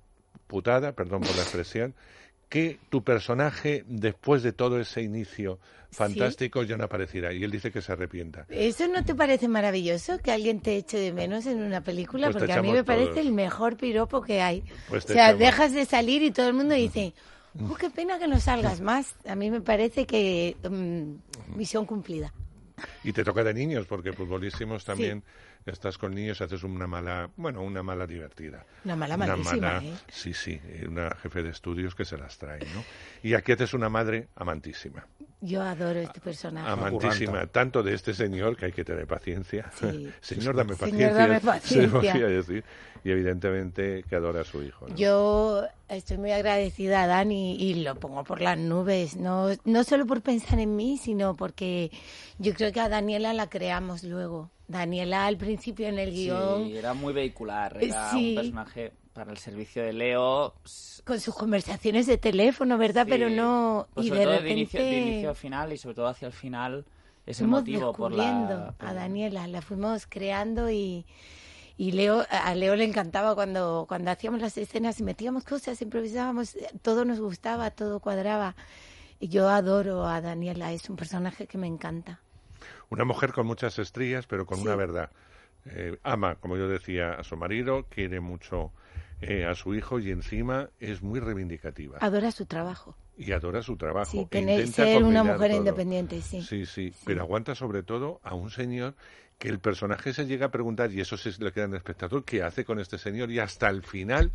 putada, perdón por la expresión, que tu personaje, después de todo ese inicio fantástico, ya no apareciera. Y él dice que se arrepienta. ¿Eso no te parece maravilloso que alguien te eche de menos en una película? Pues Porque a mí me parece el mejor piropo que hay. Pues o sea, echamos. dejas de salir y todo el mundo dice, oh, qué pena que no salgas más. A mí me parece que mm, misión cumplida. Y te toca de niños, porque futbolísimos también estás con niños, haces una mala, bueno, una mala divertida. Una mala malísima, mala- ¿eh? Sí, sí, eh, una jefe de estudios que se las trae, ¿no? Y aquí haces una madre amantísima. Yo adoro este personaje. Amantísima, tanto de este señor que hay que tener paciencia. Sí. señor, dame Señor, paciencia. dame se paciencia. podría decir. Y evidentemente que adora a su hijo. ¿no? Yo estoy muy agradecida a Dani y lo pongo por las nubes, no, no solo por pensar en mí, sino porque yo creo que a Daniela la creamos luego. Daniela al principio en el guion, Sí, era muy vehicular, era Sí. un personaje para el servicio de Leo. con sus conversaciones de teléfono, ¿verdad? Pero no... Pues y sobre de todo repente de, inicio, de inicio a final y sobre todo hacia el final es el fuimos motivo por descubriendo la... por- a Daniela, la fuimos creando y... Y Leo, a Leo le encantaba cuando, cuando hacíamos las escenas y metíamos cosas, improvisábamos, todo nos gustaba, todo cuadraba. Y yo adoro a Daniela, es un personaje que me encanta. Una mujer con muchas estrías, pero con Sí. una verdad. Eh, ama, como yo decía, a su marido, quiere mucho eh, a su hijo y encima es muy reivindicativa. Adora su trabajo. y adora su trabajo. Sí, e tener, ser una mujer todo. independiente, sí. Sí, sí, pero aguanta sobre todo a un señor que el personaje se llega a preguntar, y eso se le queda en el espectador, ¿qué hace con este señor? Y hasta el final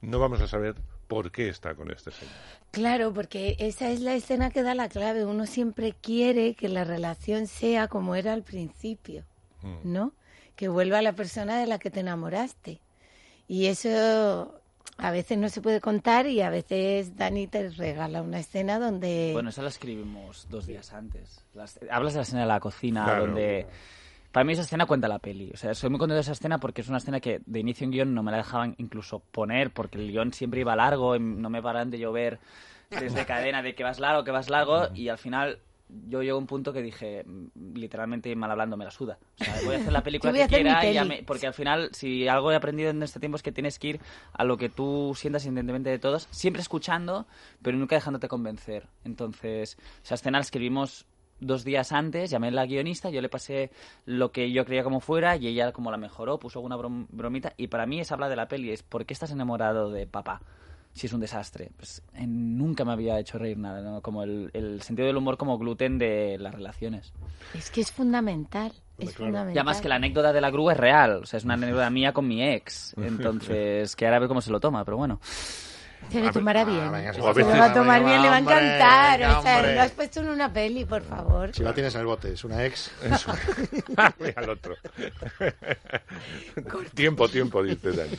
no vamos a saber por qué está con este señor. Claro, porque esa es la escena que da la clave. Uno siempre quiere que la relación sea como era al principio, Mm. ¿no? Que vuelva la persona de la que te enamoraste. Y eso a veces no se puede contar y a veces Dani te regala una escena donde... Bueno, esa la escribimos dos días antes. Las- hablas de la escena de la cocina, Claro. donde... Para mí esa escena cuenta la peli. O sea, soy muy contento de esa escena porque es una escena que de inicio en guion no me la dejaban incluso poner porque el guion siempre iba largo y no me paran de llover desde cadena de que vas largo, que vas largo y al final yo llego a un punto que dije, mm, literalmente mal hablando, me la suda. O sea, voy a hacer la película que quiera, y ya me- porque al final, si algo he aprendido en este tiempo es que tienes que ir a lo que tú sientas independientemente de todos, siempre escuchando, pero nunca dejándote convencer. Entonces, esa escena la escribimos dos días antes, llamé a la guionista, yo le pasé lo que yo creía como fuera y ella como la mejoró, puso alguna brom- bromita y para mí es habla de la peli, es ¿por qué estás enamorado de papá? Si es un desastre. Pues eh, nunca me había hecho reír nada, ¿no? Como el, el sentido del humor como gluten de las relaciones. Es que es fundamental. Es fundamental. Y además que la anécdota de la grúa es real, o sea, es una anécdota mía con mi ex. Entonces, que ahora a ver cómo se lo toma, pero bueno. Se lo tomará bien. Ah, venga, si lo va a va a tomar bien, le va a encantar. venga, o sea, hombre. lo has puesto en una peli, por favor. Si la tienes en el bote, es una ex. Mira al otro. tiempo, tiempo, dice Dani.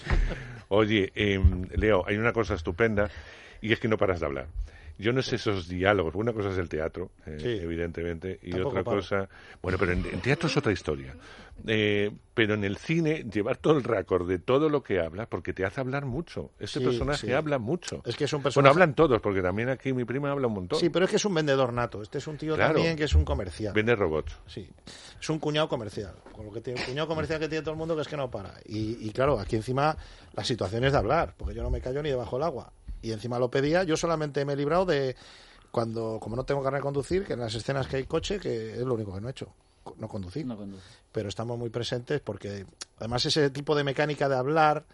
Oye, em, Leo, hay una cosa estupenda y es que no paras de hablar. Yo no sé esos diálogos. Una cosa es el teatro, eh, Sí. evidentemente, y Tampoco otra cosa. Bueno, pero en, en teatro es otra historia. Eh, pero en el cine, llevar todo el récord de todo lo que habla, porque te hace hablar mucho. Este Sí, personaje sí. habla mucho. Es que es un Bueno, personaje- hablan todos, porque también aquí mi prima habla un montón. Sí, pero es que es un vendedor nato. Este es un tío Claro. también que es un comercial. Vende robots. Sí. Es un cuñado comercial. Con lo que tiene, el cuñado comercial que tiene todo el mundo que es que no para. Y, y claro, aquí encima la situación es de hablar, porque yo no me callo ni debajo del agua. Y encima lo pedía, yo solamente me he librado de cuando, como no tengo carne de conducir, que en las escenas que hay coche, que es lo único que no he hecho, no conducir. Pero estamos muy presentes porque además ese tipo de mecánica de hablar,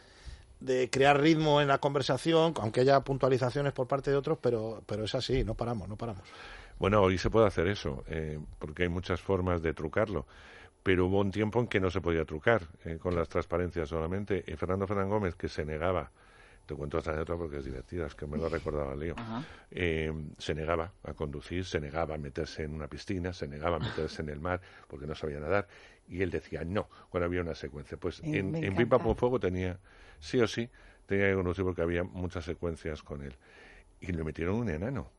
de crear ritmo en la conversación, aunque haya puntualizaciones por parte de otros, pero, pero es así, no paramos, no paramos. Bueno, hoy se puede hacer eso, eh, porque hay muchas formas de trucarlo. Pero hubo un tiempo en que no se podía trucar, eh, con las transparencias solamente. Y Fernando Fernán Gómez, que se negaba, te cuento esta anécdota porque es divertida, es que me lo recordaba Leo, Ajá. eh, se negaba a conducir, se negaba a meterse en una piscina, se negaba a meterse en el mar porque no sabía nadar. Y él decía no cuando había una secuencia. Pues Me- en, en. Pipa por Fuego tenía, sí o sí, tenía que conducir porque había muchas secuencias con él. Y le metieron un enano.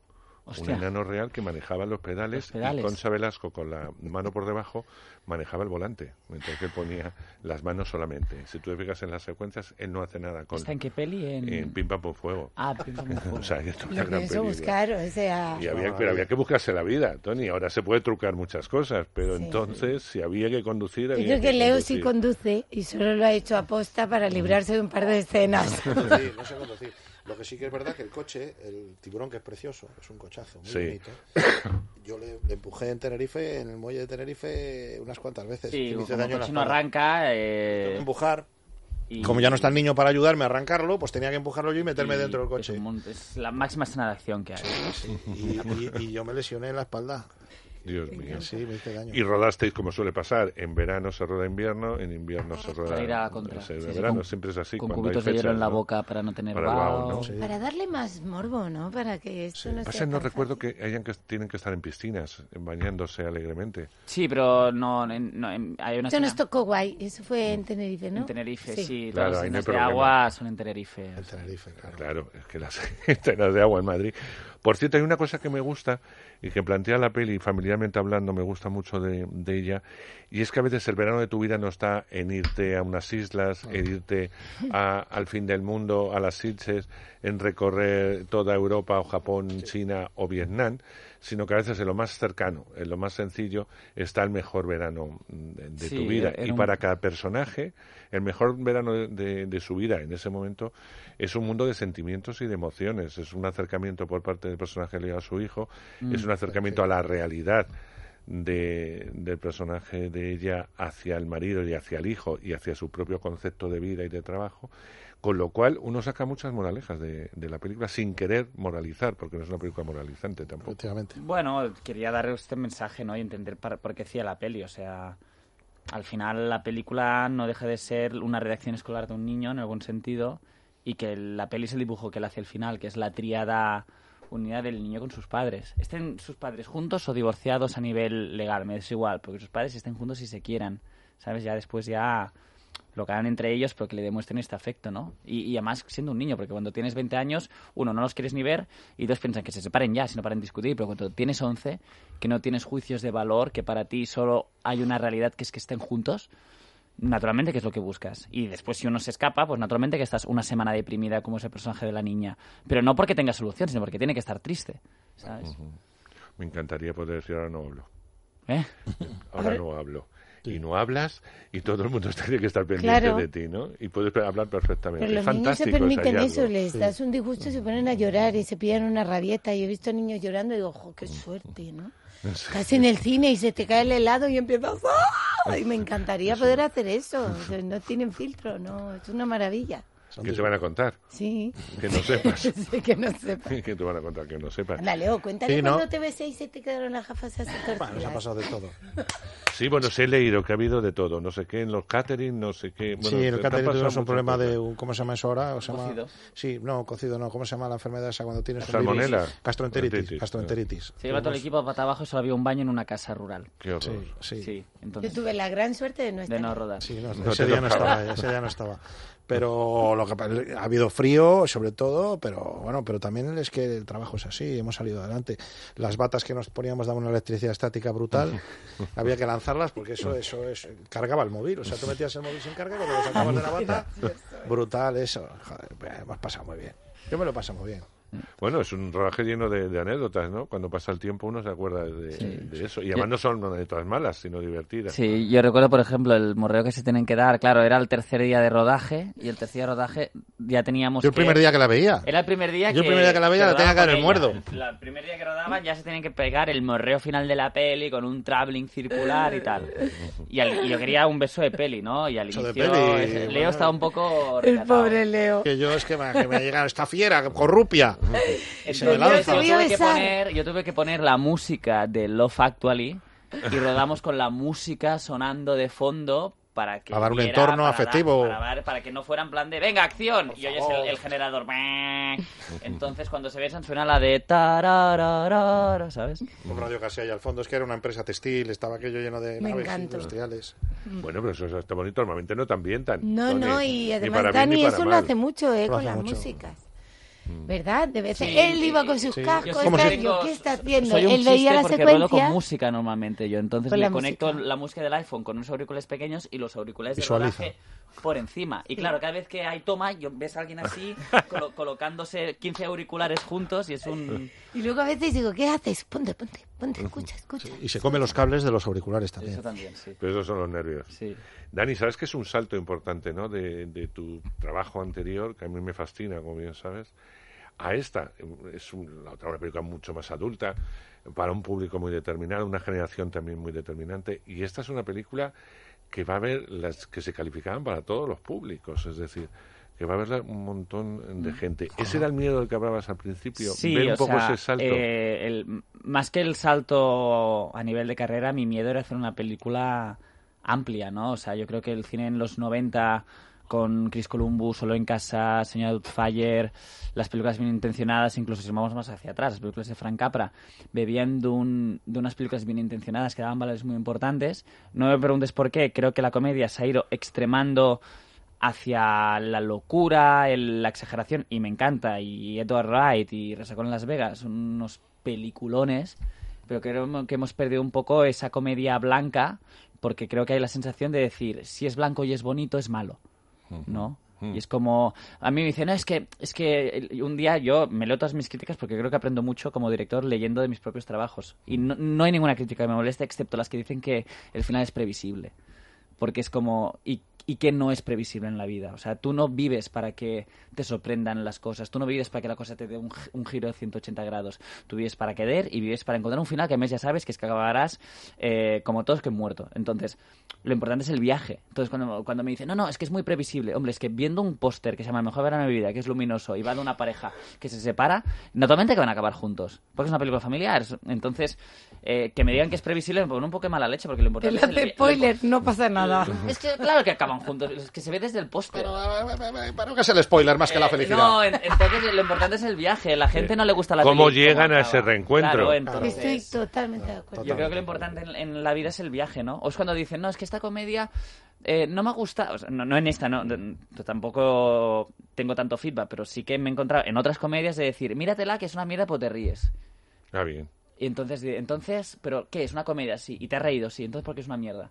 Hostia. Un enano real que manejaba los pedales, Los pedales. y Concha Velasco con la mano por debajo manejaba el volante, mientras que él ponía las manos solamente. Si tú te fijas en las secuencias, él no hace nada con ¿Está en qué peli? En, en Pim Pam Pum Fuego. Ah, Pim Pam Pum Fuego. O sea, esto es Lo una gran pienso película. buscar, o sea... Y había, pero había que buscarse la vida, Tony. Ahora se puede trucar muchas cosas, pero entonces, si había que conducir, Yo había creo que Leo conducir. sí conduce y solo lo ha hecho aposta para librarse de un par de escenas. Sí, no sé conducir. Lo que sí que es verdad que el coche, el tiburón que es precioso, es un cochazo, muy Sí. bonito. Yo le, le empujé en Tenerife, en el muelle de Tenerife, unas cuantas veces. Sí, y me como el coche no arranca... Tengo Eh, que empujar. y- Como ya no está el niño para ayudarme a arrancarlo, pues tenía que empujarlo yo y meterme y dentro del Es, coche. un es la máxima escena de acción que hay. Y, y- y yo me lesioné en la espalda. Dios mío. Sí. Y rodasteis como suele pasar, en verano se roda invierno, en invierno se roda Para ir a la contra. se- Sí, sí, verano, con- siempre es así. Con cuando cubitos hay de hielo en la boca para no tener Para vaho, ¿no? vaho. Para darle más morbo, ¿no? Para que esto no Pasa, sea no recuerdo que hayan que tienen que estar en piscinas, bañándose alegremente. Sí, pero no, en- no, en- hay una Eso nos tocó guay, eso fue en Tenerife, ¿no? en Tenerife, sí, Claro, todas las escenas de agua son en Tenerife. En Tenerife, claro. Claro, es que las escenas de agua en Madrid. Por cierto, hay una cosa que me gusta y que plantea la peli, familiarmente hablando, me gusta mucho de, de ella, y es que a veces el verano de tu vida no está en irte a unas islas, en irte a- al fin del mundo, a las Sitges, en recorrer toda Europa o Japón, China o Vietnam, sino que a veces en lo más cercano, en lo más sencillo, está el mejor verano de, de Sí, tu vida. Y un- para cada personaje, el mejor verano de, su vida en ese momento es un mundo de sentimientos y de emociones. Es un acercamiento por parte del personaje a su hijo, Mm, es un acercamiento a la realidad de- del personaje de ella hacia el marido y hacia el hijo y hacia su propio concepto de vida y de trabajo. Con lo cual uno saca muchas moralejas de, de la película sin querer moralizar, porque no es una película moralizante tampoco. Bueno, quería dar este mensaje, ¿no? Y entender para- por qué hacía la peli. O sea, al final la película no deja de ser una redacción escolar de un niño, en algún sentido, y que la peli es el dibujo que él hace al final, que es la triada unidad del niño con sus padres. Estén sus padres juntos o divorciados a nivel legal, me es igual, porque sus padres estén juntos si se quieran, ¿sabes? Ya después ya lo que hagan entre ellos, pero que le demuestren este afecto, ¿no? Y, y además siendo un niño, porque cuando tienes 20 años, uno, no los quieres ni ver, y dos, piensan que se separen ya, si no paren de discutir, pero cuando tienes 11, que no tienes juicios de valor, que para ti solo hay una realidad que es que estén juntos, naturalmente que es lo que buscas. Y después si uno se escapa, pues naturalmente que estás una semana deprimida como ese personaje de la niña. Pero no porque tenga solución, sino porque tiene que estar triste, ¿sabes? Me encantaría poder decir ahora no hablo. ¿Eh? Ahora no hablo. Y no hablas y todo el mundo tiene que estar pendiente Claro. de ti, ¿no? Y puedes hablar perfectamente. Pero los niños se fantástico permiten eso, les das un disgusto y se ponen a llorar y se pillan una rabieta. Y he visto niños llorando y digo, ojo, qué suerte, ¿no? Estás en el cine y se te cae el helado y empiezas ¡ah! Y me encantaría poder hacer eso. No tienen filtro, no, es una maravilla. ¿Qué te van a contar? Sí. Que no sepas. Sí, que no sepas. ¿Qué te van a contar? Que no sepas. Anda, Leo, cuéntale Sí, ¿no? cuando te besé y se te quedaron las gafas así torcidas. Nos ha pasado de todo. Sí, bueno, sí he leído que ha habido de todo. No sé qué en los catering, no sé qué. Bueno, sí, en el catering tuvimos un problema cosas. de, un- ¿cómo se llama eso ahora? O se llama- Cocido. Sí, no, cocido no. ¿Cómo se llama la enfermedad esa cuando tienes virus? Gastroenteritis. Gastroenteritis. Se lleva todo el equipo para abajo y solo había un baño en una casa rural. Qué horror. Sí, sí. Yo entonces, tuve la gran suerte de no estar. de no rodar. Sí, no, No ese día no estaba, ese día no estaba. Pero lo que ha habido frío, sobre todo, pero bueno, pero también es que el trabajo es así, hemos salido adelante. Las batas que nos poníamos daban una electricidad estática brutal, había que lanzarlas porque eso, eso es, cargaba el móvil, o sea, tú metías el móvil sin carga y cuando lo sacabas de la bata, brutal eso, joder, pues, hemos pasado muy bien. Yo me lo paso muy bien. Bueno, es un rodaje lleno de, de anécdotas, ¿no? Cuando pasa el tiempo uno se acuerda de, de eso. Y además no son anécdotas malas, sino divertidas. Sí, yo recuerdo, por ejemplo, el morreo que se tienen que dar. Claro, era el tercer día de rodaje y el tercer día de rodaje ya teníamos Yo el que- primer día que la veía. Era el primer día Yo que... el primer día que la veía le tenía que dar el muerdo. El primer día que rodaban ya se tenían que pegar el morreo final de la peli con un traveling circular y tal. Y, al- y yo quería un beso de peli, ¿no? Y al Beso de inicio peli, ese- Leo bueno. estaba un poco... El pobre Leo. Que yo es que me, que me ha llegado esta fiera, corrupia. Y se me Entonces, lanza. yo, tuve que poner, yo tuve que poner la música de Love Actually y rodamos con la música sonando de fondo para que Para dar un entorno para dar- afectivo. para, dar- para que no fuera en plan de venga acción y oyes el, el generador entonces cuando se besan suena la de tarararara, ¿sabes? Un radio casi ahí al fondo, es que era una empresa textil, estaba aquello lleno de Me naves encantó. industriales. Bueno, pero eso está bonito. Normalmente no te ambientan. No, Tony. no, y además para bien Dani ni para eso lo mal. hace mucho, ¿eh? Lo Con las mucho. músicas. ¿Verdad? De veces Sí, él iba con sus sí. cascos, Yo tal, yo, ¿qué está haciendo? Soy un Él veía la porque ruedo con secuencia. música normalmente yo, entonces la conecto música. la música del iPhone con unos auriculares pequeños y los auriculares de Visualiza. rodaje por encima. Y Sí. claro, cada vez que hay toma, yo ves a alguien así colo- colocándose 15 auriculares juntos y es un... Y luego a veces digo, ¿qué haces? Ponte, ponte, ponte, escucha, escucha. Y se come los cables de los auriculares también. Eso también, sí. Pero esos son los nervios. Sí. Dani, ¿sabes que es un salto importante, ¿no? De, de tu trabajo anterior, que a mí me fascina, como bien sabes, a esta. Es un- la otra una película mucho más adulta, para un público muy determinado, una generación también muy determinante. Y esta es una película que va a ver las que se calificaban para todos los públicos, es decir, que va a verla un montón de gente. ¿Ese era el miedo del que hablabas al principio? Sí, ver un o poco sea, ese salto. eh, el- más que el salto a nivel de carrera, mi miedo era hacer una película amplia, ¿no? O sea, yo creo que el cine en los 90 con Chris Columbus, Solo en casa, Señor Doubtfire, las películas bien intencionadas, incluso si vamos más hacia atrás, las películas de Frank Capra, bebían de, un- de unas películas bien intencionadas que daban valores muy importantes. No me preguntes por qué, creo que la comedia se ha ido extremando hacia la locura, la exageración, y me encanta, y Edward Wright y Resacón en Las Vegas son unos peliculones, pero creo que hemos perdido un poco esa comedia blanca, porque creo que hay la sensación de decir, si es blanco y es bonito, es malo, ¿no? Y es como, a mí me dicen, no, es que, es que un día yo me leo todas mis críticas porque creo que aprendo mucho como director leyendo de mis propios trabajos. Y no, no hay ninguna crítica que me moleste, excepto las que dicen que el final es previsible porque es como y, y que no es previsible en la vida. O sea, tú no vives para que te sorprendan las cosas, tú no vives para que la cosa te dé un, un giro de 180 grados. Tú vives para querer y vives para encontrar un final que además ya sabes que es que acabarás eh, como todos que muerto. Entonces, lo importante es el viaje. Entonces, cuando, cuando me dicen, no, no, es que es muy previsible. Hombre, es que viendo un póster que se llama El mejor verano de mi vida, que es luminoso, y va de una pareja que se separa, naturalmente que van a acabar juntos. Porque es una película familiar. Entonces, eh, que me digan que es previsible me pone un poco de mala leche, porque lo importante es el hace vi- spoiler, no pasa nada. Es que claro que acaban juntos, es que se ve desde el póster. Pero que es el spoiler más que la felicidad. Eh, No, en- entonces lo importante es el viaje. La gente no le gusta la ¿Cómo llegan a ese reencuentro? Claro, entonces, Estoy totalmente de acuerdo. yo creo que lo importante en, en la vida es el viaje, ¿no? O es cuando dicen, no, es que esta comedia eh, no me gusta, o sea, no, no en esta, no, tampoco tengo tanto feedback, pero sí que me he encontrado en otras comedias de decir, míratela que es una mierda, pues te ríes. Ah, bien. Y entonces, entonces, ¿pero qué? ¿Es una comedia? Sí. ¿Y te has reído? Sí. Entonces, ¿por qué es una mierda?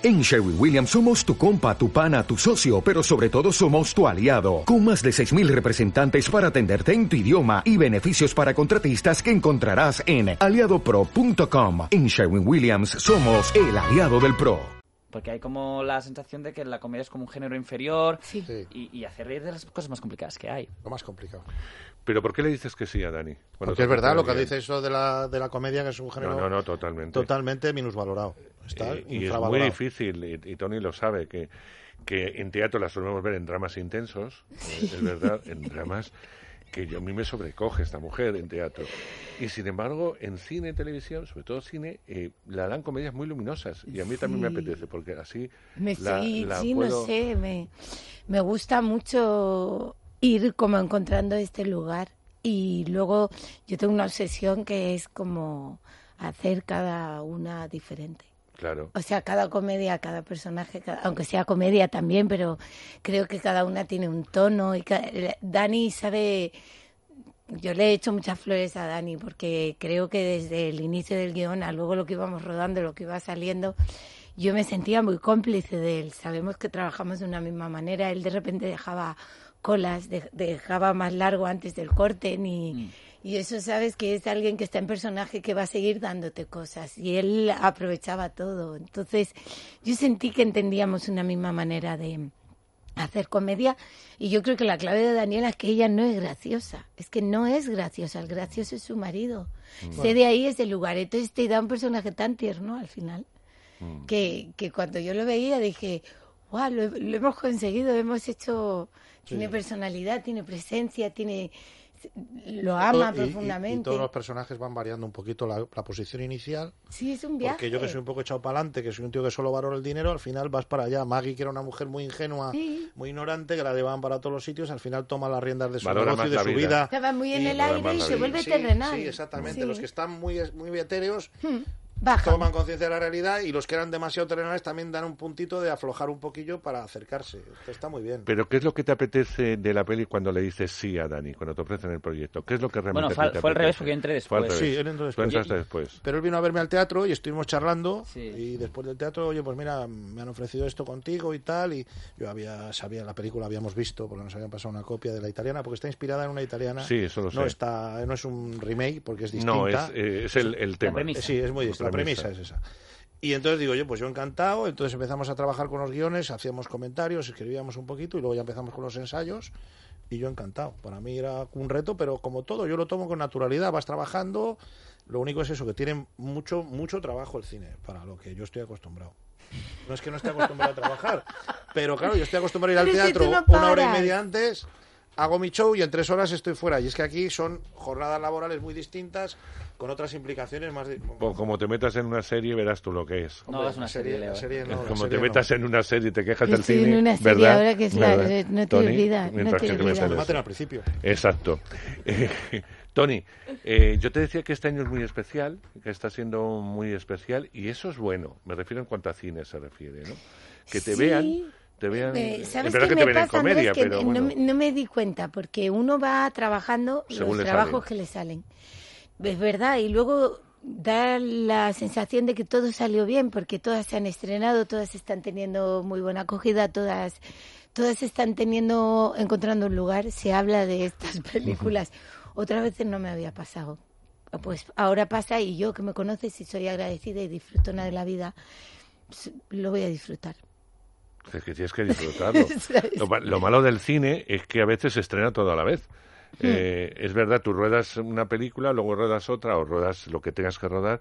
En Sherwin Williams somos tu compa, tu pana, tu socio, pero sobre todo somos tu aliado, con más de 6.000 representantes para atenderte en tu idioma y beneficios para contratistas que encontrarás en aliadopro.com. En Sherwin Williams somos el aliado del PRO. Porque hay como la sensación de que la comedia es como un género inferior Sí. y, y hacer reír de las cosas más complicadas que hay. Lo más complicado. ¿Pero por qué le dices que sí a Dani? Porque es verdad lo que dice eso de la, de la comedia, que es un género No, no, no, totalmente. totalmente minusvalorado. Está y es muy difícil, y, y Tony lo sabe, que, que en teatro la solemos ver en dramas intensos, es verdad, en dramas que yo, a mí me sobrecoge esta mujer en teatro. Y sin embargo, en cine y televisión, sobre todo cine, eh, la dan comedias muy luminosas. Y a mí también me apetece, porque así Me, la, sí, la sí, puedo... no sé, me, me gusta mucho ir como encontrando este lugar y luego yo tengo una obsesión que es como hacer cada una diferente. Claro. O sea, cada comedia, cada personaje, cada- aunque sea comedia también, pero creo que cada una tiene un tono y ca- Dani sabe yo le he hecho muchas flores a Dani porque creo que desde el inicio del guion a luego lo que íbamos rodando, lo que iba saliendo, yo me sentía muy cómplice de él. Sabemos que trabajamos de una misma manera. Él de repente dejaba colas, de- dejaba más largo antes del corte, ni, y eso sabes que es alguien que está en personaje que va a seguir dándote cosas y él aprovechaba todo. Entonces yo sentí que entendíamos una misma manera de hacer comedia y yo creo que la clave de Daniela es que ella no es graciosa, es que no es graciosa, el gracioso es su marido. Mm. Sé de ahí ese lugar, entonces te da un personaje tan tierno al final Mm. que, que cuando yo lo veía dije, wow, lo, lo hemos conseguido, hemos hecho, tiene personalidad, tiene presencia, tiene lo ama Y- y- y profundamente. todos los personajes van variando un poquito la, la posición inicial. Sí, es un viaje. Porque yo que soy un poco echado para adelante, que soy un tío que solo valora el dinero, al final vas para allá. Maggie, que era una mujer muy ingenua, Sí. muy ignorante, que la llevaban para todos los sitios, al final toma las riendas de su Valora negocio y de su vida. vida. Estaba muy en Y- el aire y se vuelve Sí, terrenal. Sí, exactamente. Sí. Los que están muy, muy etéreos Baja. toman conciencia de la realidad y los que eran demasiado terrenales también dan un puntito de aflojar un poquillo para acercarse. Esto está muy bien. Pero ¿qué es lo que te apetece de la peli cuando le dices sí a Dani, cuando te ofrecen el proyecto? ¿Qué es lo que realmente Bueno, fue- te fue al revés, porque yo entré Fue al después. revés. Sí, él entró Tú después. entraste después. Pero él vino a verme al teatro y estuvimos charlando y después del teatro, oye, pues mira, me han ofrecido esto contigo y tal y yo había sabía la película habíamos visto porque nos habían pasado una copia de la italiana porque está inspirada en una italiana. Sí, eso lo No sé. está no es un remake porque es distinta. No, es, eh, es el, el tema. Sí, es muy distinta. La premisa es esa. Y entonces digo yo, pues yo encantado, entonces empezamos a trabajar con los guiones, hacíamos comentarios, escribíamos un poquito y luego ya empezamos con los ensayos y yo encantado. Para mí era un reto, pero como todo, yo lo tomo con naturalidad, vas trabajando, lo único es eso, que tiene mucho, mucho trabajo el cine, para lo que yo estoy acostumbrado. No es que no esté acostumbrado a trabajar, pero claro, yo estoy acostumbrado a ir al Pero teatro tú no una hora y media antes, hago mi show y en tres horas estoy fuera. Y es que aquí son jornadas laborales muy distintas, con otras implicaciones más... de- O como te metas en una serie, verás tú lo que es. No hagas una serie, la serie no, la como serie te no. metas en una serie y te quejas del Estoy en cine, una serie ¿verdad? ahora que es la- ¿Verdad? eh, no te Tony, olvidas, no mientras te que te olvidas. al principio. Exacto. Eh, Tony, eh, yo te decía que este año es muy especial, que está siendo muy especial, y eso es bueno. Me refiero en cuanto a cine se refiere, ¿no? Que te Sí. vean, te vean. Eh, es ¿Sabes verdad que te me ven en Que pero no, bueno. me- no me di cuenta, porque uno va trabajando Según los trabajos que le salen. Es verdad, y luego da la sensación de que todo salió bien, porque todas se han estrenado, todas están teniendo muy buena acogida, todas todas están teniendo encontrando un lugar, se habla de estas películas. Otras veces no me había pasado. Pues ahora pasa y yo que me conoces y soy agradecida y disfrutona de la vida, lo voy a disfrutar. Es que tienes que disfrutarlo. Lo, ma- lo malo del cine es que a veces se estrena todo a la vez. Hmm. Eh, es verdad, tú ruedas una película, luego ruedas otra o ruedas lo que tengas que rodar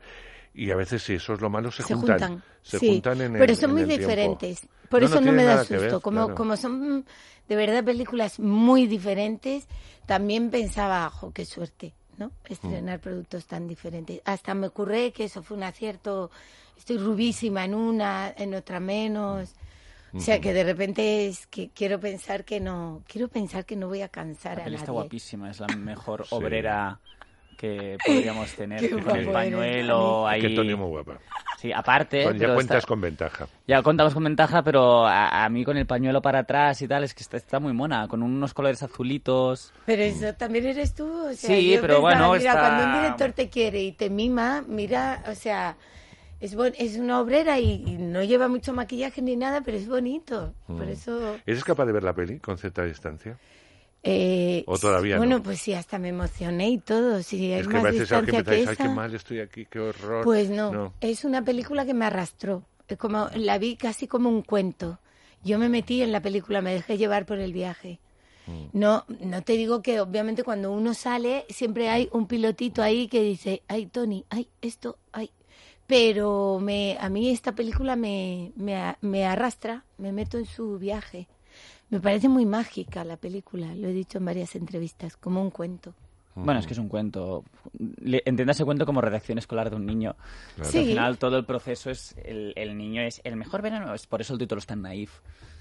y a veces si eso es lo malo se, se juntan. juntan. Se sí, juntan en el pero son muy tiempo. diferentes. Por No, eso no no, me da susto. ver, como, claro. como son de verdad películas muy diferentes, también pensaba, jo, qué suerte, ¿no? Estrenar Mm. productos tan diferentes. Hasta me ocurre que eso fue un acierto. Estoy rubísima en una, en otra menos. O sea, que de repente es que quiero pensar que no, quiero pensar que no voy a cansar La a nadie. está guapísima, es la mejor obrera que podríamos tener. Qué con el pañuelo ahí. Que Tony muy guapa. Sí, aparte. Pues ya pero cuentas está- con ventaja. Ya contamos con ventaja, pero a, a mí con el pañuelo para atrás y tal, es que está, está muy mona, con unos colores azulitos. Pero eso también eres tú. O sea, Sí, yo pero pensaba, bueno, Mira, está- cuando un director te quiere y te mima, mira, o sea, es, bon- es una obrera y, y no lleva mucho maquillaje ni nada, pero es bonito. Por Mm. eso. ¿Eres capaz de ver la peli con cierta distancia? eh, ¿O todavía Bueno, no? pues sí, hasta me emocioné y todo. Hay es que más a veces distancia que pensáis, ay, qué esa. mal estoy aquí, qué horror. Pues no, es una película que me arrastró. Es Como, la vi casi como un cuento. Yo me metí en la película, me dejé llevar por el viaje. No, no te digo que obviamente cuando uno sale siempre hay un pilotito ahí que dice, ay Tony, ay esto, ay. Pero me, a mí esta película me, me, me arrastra, me meto en su viaje. Me parece muy mágica la película, lo he dicho en varias entrevistas, como un cuento. Bueno, es que es un cuento. Entienda ese cuento como redacción escolar de un niño. Claro. Sí. Al final todo el proceso es. El, el niño es el mejor verano. Es por eso el título es tan naif.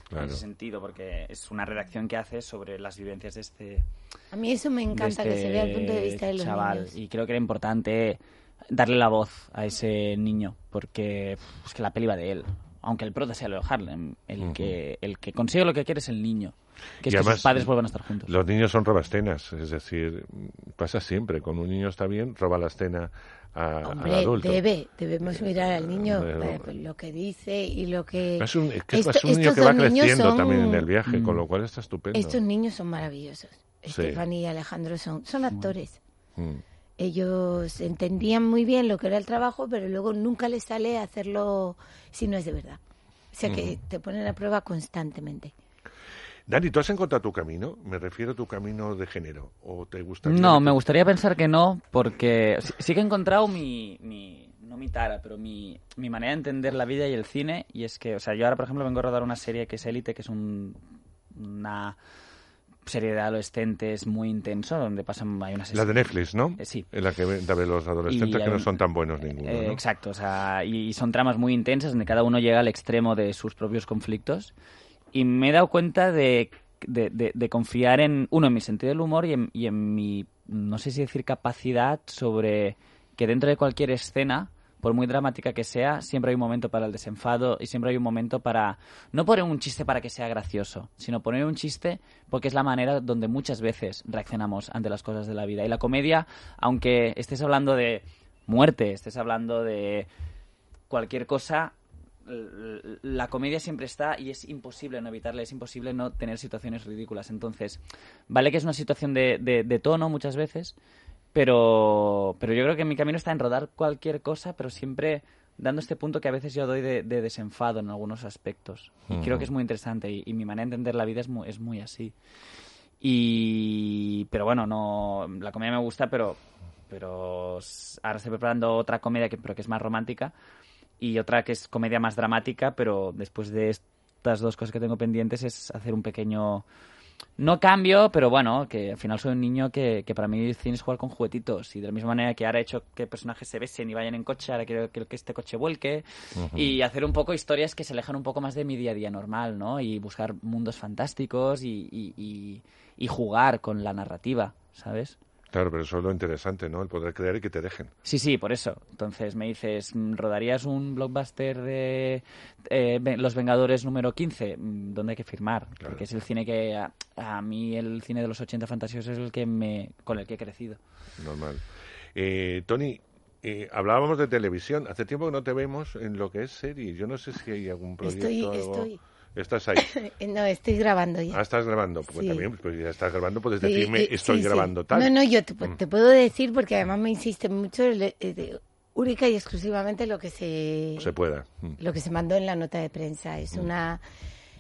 Claro. En ese sentido, porque es una redacción que hace sobre las vivencias de este. A mí eso me encanta, de que se vea el punto de este vista de los chaval. niños. Y creo que era importante darle la voz a ese niño, porque es que la peli va de él. Aunque el prota sea Leo Harlem, el, que, el que consigue lo que quiere es el niño. Que es Y que además, sus padres vuelvan a estar juntos. Los niños son robastenas, es decir, pasa siempre. Con un niño está bien, roba la escena a- al Hombre, adulto. debe, debemos mirar al niño Pero- eh, lo que dice y lo que... Es un, es que es Esto- un niño estos que va creciendo son- también en el viaje, Mm. con lo cual está estupendo. Estos niños son maravillosos. Sí. Estefanía y Alejandro son, son actores. Mm. Ellos entendían muy bien lo que era el trabajo, pero luego nunca les sale hacerlo si no es de verdad. O sea que te ponen a prueba constantemente. Dani, ¿tú has encontrado tu camino? Me refiero a tu camino de género. ¿O te gustaría No, que- me gustaría pensar que no, porque sí, sí que he encontrado mi, mi- no mi tara, pero mi, mi manera de entender la vida y el cine, y es que, o sea, yo ahora, por ejemplo, vengo a rodar una serie que es Élite, que es un, una serie de adolescentes muy intenso, donde pasan, hay unas La de Netflix, ¿no? Eh, sí. En la que ven- los adolescentes Y que no son tan buenos ninguno, Eh, ¿no? Exacto, o sea, y, y son tramas muy intensas donde cada uno llega al extremo de sus propios conflictos. Y me he dado cuenta de, de, de- de confiar en, uno, en mi sentido del humor y en, y en mi, no sé si decir capacidad sobre que dentro de cualquier escena, por muy dramática que sea, siempre hay un momento para el desenfado y siempre hay un momento para, no poner un chiste para que sea gracioso, sino poner un chiste porque es la manera donde muchas veces reaccionamos ante las cosas de la vida. Y la comedia, aunque estés hablando de muerte, estés hablando de cualquier cosa, la comedia siempre está y es imposible no evitarla, es imposible no tener situaciones ridículas. Entonces, vale que es una situación de, de- de tono muchas veces, pero, pero yo creo que mi camino está en rodar cualquier cosa, pero siempre dando este punto que a veces yo doy de, de desenfado en algunos aspectos. Y creo que es muy interesante y, y mi manera de entender la vida es muy, es muy así. Y, pero bueno, no, la comedia me gusta, pero, pero ahora estoy preparando otra comedia que, pero que es más romántica y otra que es comedia más dramática, pero después de estas dos cosas que tengo pendientes es hacer un pequeño... No cambio, pero bueno, que al final soy un niño que, que para mí cine es jugar con juguetitos. Y de la misma manera que ahora he hecho que personajes se besen y vayan en coche, ahora quiero que, que este coche vuelque. Y hacer un poco historias que se alejan un poco más de mi día a día normal, ¿no? Y buscar mundos fantásticos y, y, y- y jugar con la narrativa, ¿sabes? Claro, pero eso es lo interesante, ¿no? El poder crear y que te dejen. Sí, sí, por eso. Entonces me dices, mm, ¿rodarías un blockbuster de eh, Los Vengadores número 15? Mm, ¿Dónde hay que firmar? Porque es el cine que... A, a mí el cine de los 80 fantasiosos es el que me con el que he crecido. Normal. Eh, Tony, eh, hablábamos de televisión. Hace tiempo que no te vemos en lo que es serie. Yo no sé si hay algún proyecto. Estoy- algo- estoy. Estás ahí. no, estoy grabando ya. Ah, estás grabando. Pues Sí. también, pues ya estás grabando, puedes Sí, decirme, eh, estoy sí, sí. grabando tal. No, no, yo te, Mm. te puedo decir porque además me insiste mucho le- eh, de- única y exclusivamente lo que se Se pueda. Mm. lo que se mandó en la nota de prensa es Mm. una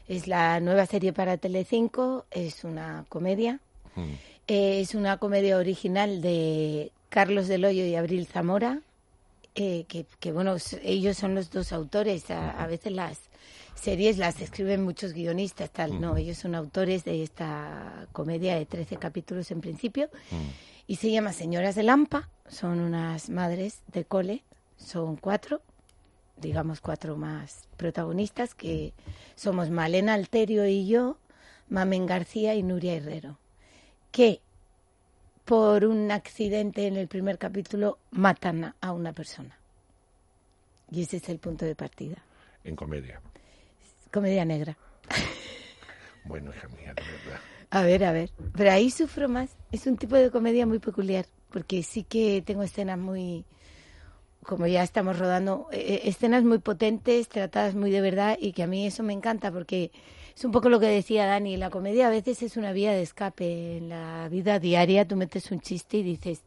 es la nueva serie para Telecinco, es una comedia, Mm. eh, es una comedia original de Carlos Del Hoyo y Abril Zamora, eh, que, que, bueno, ellos son los dos autores, a, a veces las series las escriben muchos guionistas, tal, no, ellos son autores de esta comedia de 13 capítulos en principio, y se llama Señoras de Lampa, son unas madres de cole, son cuatro, digamos cuatro más protagonistas, que somos Malena Alterio y yo, Mamen García y Nuria Herrero, que por un accidente en el primer capítulo matan a- a una persona. Y ese es el punto de partida. En comedia. Comedia negra. Bueno, hija mía, de verdad. A ver, a ver. Pero ahí sufro más. Es un tipo de comedia muy peculiar, porque sí que tengo escenas muy, como ya estamos rodando, eh, escenas muy potentes, tratadas muy de verdad, y que a mí eso me encanta, porque es un poco lo que decía Dani, la comedia a veces es una vía de escape. En la vida diaria tú metes un chiste y dices,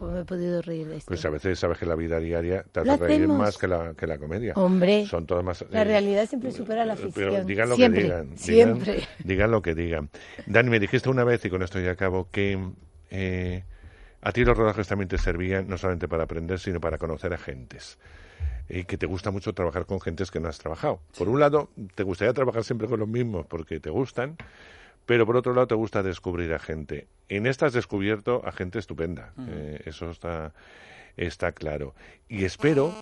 ¿cómo me he podido reír de esto? Pues a veces sabes que la vida diaria te hace reír más que la, que la comedia. Hombre, Son todas más... La eh, realidad siempre supera la Pero ficción. digan lo siempre, que digan. digan- siempre. Digan, lo que digan. Dani, me dijiste una vez, y con esto ya acabo, que eh, a ti los rodajes también te servían no solamente para aprender, sino para conocer a gentes. Y que te gusta mucho trabajar con gentes que no has trabajado. Por un lado, te gustaría trabajar siempre con los mismos porque te gustan, pero por otro lado te gusta descubrir a gente. En esta has descubierto a gente estupenda. Mm. Eh, eso está, está claro. Y espero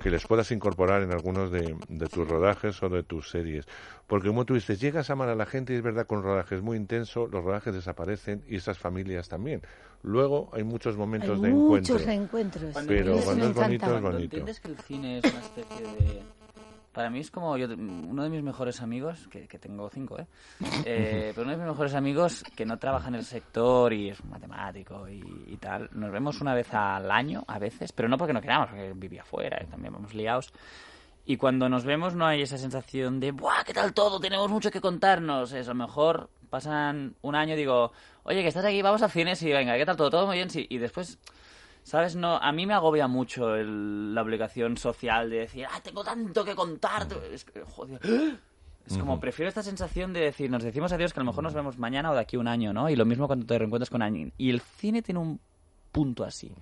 que les puedas incorporar en algunos de, de tus rodajes o de tus series. Porque como tú dices, llegas a amar a la gente y es verdad con rodajes muy intensos, los rodajes desaparecen y esas familias también. Luego hay muchos momentos Hay de muchos encuentro. reencuentros. Pero cuando es bonito, encanta. es bonito. entiendes que el cine es una especie de... Para mí es como yo, uno de mis mejores amigos, que, que tengo cinco, ¿eh? Eh, Pero uno de mis mejores amigos que no trabaja en el sector y es matemático y, y tal. Nos vemos una vez al año, a veces, pero no porque no queramos, porque vivía afuera y también vamos liados. Y cuando nos vemos no hay esa sensación de, ¡buah, qué tal todo! Tenemos mucho que contarnos. Es, a lo mejor pasan un año y digo, oye, que estás aquí, vamos al cine, sí, venga, ¿qué tal todo? Todo muy bien, sí. Y después, ¿sabes? No, a mí me agobia mucho el- la obligación social de decir, ¡ah, tengo tanto que contar! Es que, joder. Es como, prefiero esta sensación de decir, nos decimos adiós, que a lo mejor nos vemos mañana o de aquí a un año, ¿no? Y lo mismo cuando te reencuentras con alguien. Y el cine tiene un punto así.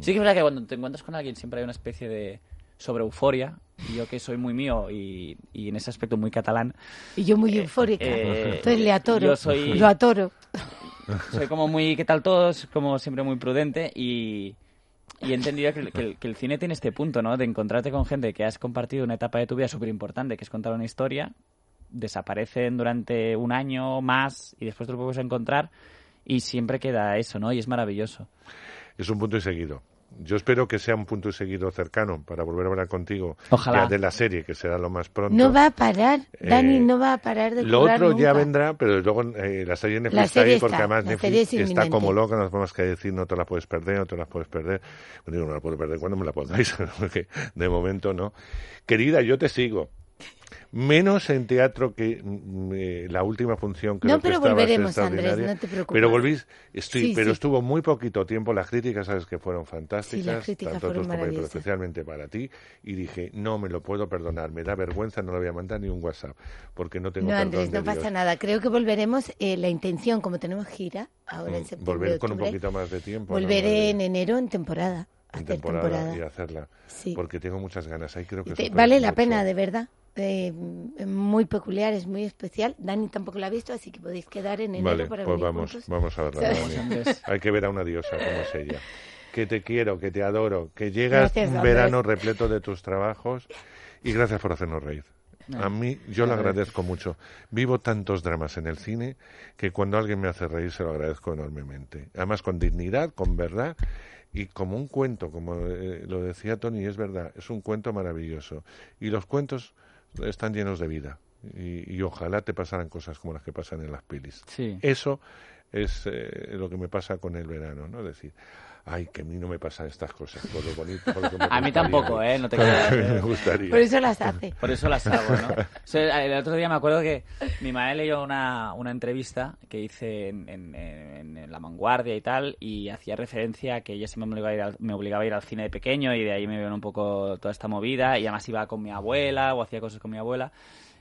Sí que es verdad que cuando te encuentras con alguien siempre hay una especie de sobre euforia. Y yo que soy muy mío y, y en ese aspecto muy catalán. Y yo muy eufórica. eh, Entonces le atoro. Yo soy, Lo atoro. soy como muy, ¿qué tal todos? Como siempre muy prudente y, y he entendido que, el- cine tiene este punto, ¿no? De encontrarte con gente que has compartido una etapa de tu vida súper importante, que es contar una historia, desaparecen durante un año más y después te lo puedes encontrar y siempre queda eso, ¿no? Y es maravilloso. Es un punto y seguido. Yo espero que sea un punto y seguido cercano para volver a hablar contigo Ojalá. ya de la serie, que será lo más pronto. No va a parar. Dani Eh, no va a parar de Lo otro ya nunca. vendrá, pero luego eh, la serie Netflix La está serie ahí porque está, además Netflix es está como loca, no tenemos que decir no te la puedes perder, no te la puedes perder. Digo, no la puedo perder cuando me la pongáis, porque de momento no. Querida, yo te sigo. Menos en teatro que mm, eh, la última función que No, que pero volveremos, Andrés, no te preocupes. Pero volvís, estoy, Sí, pero sí. estuvo muy poquito tiempo. Las críticas, sabes que fueron fantásticas, Sí, las críticas tanto fueron compañeros, pero especialmente para ti. Y dije, no me lo puedo perdonar, me da vergüenza, no le voy a mandar ni un WhatsApp, porque no tengo No, Andrés, no pasa nada. Creo que volveremos. eh, la intención, como tenemos gira ahora en Mm, septiembre. Volver con un poquito más de tiempo. ¿no? Volveré en enero en temporada. en hacer temporada, temporada. y hacerla. Porque tengo muchas ganas. Ahí creo que Te- vale la mucho. pena, de verdad. Eh, muy peculiar, es muy especial. Dani tampoco la ha visto, así que podéis quedar en enero Vale, para pues vamos, juntos. vamos a verla. Hay que ver a una diosa como es ella. Que te quiero, que te adoro, que llegas Gracias, un verano repleto de tus trabajos y gracias por hacernos reír. No, A mí, yo lo agradezco mucho. Vivo tantos dramas en el cine que cuando alguien me hace reír se lo agradezco enormemente. Además, con dignidad, con verdad y como un cuento, como eh, lo decía Tony, es verdad, es un cuento maravilloso. Y los cuentos están llenos de vida. Y, y ojalá te pasaran cosas como las que pasan en las pelis. Sí. Eso es eh, lo que me pasa con el verano, ¿no? Es decir, ay, que a mí no me pasan estas cosas, por lo bonito, por lo que me A mí tampoco, ¿eh? No te creas. me gustaría. Por eso las hace. Por eso las hago, ¿no? O sea, el otro día me acuerdo que mi madre leyó una, una entrevista que hice en, en- en- en La Vanguardia y tal, y hacía referencia a que ella siempre me obligaba, a ir al, me obligaba a ir al cine de pequeño, y de ahí me vieron un poco toda esta movida, y además iba con mi abuela, o hacía cosas con mi abuela,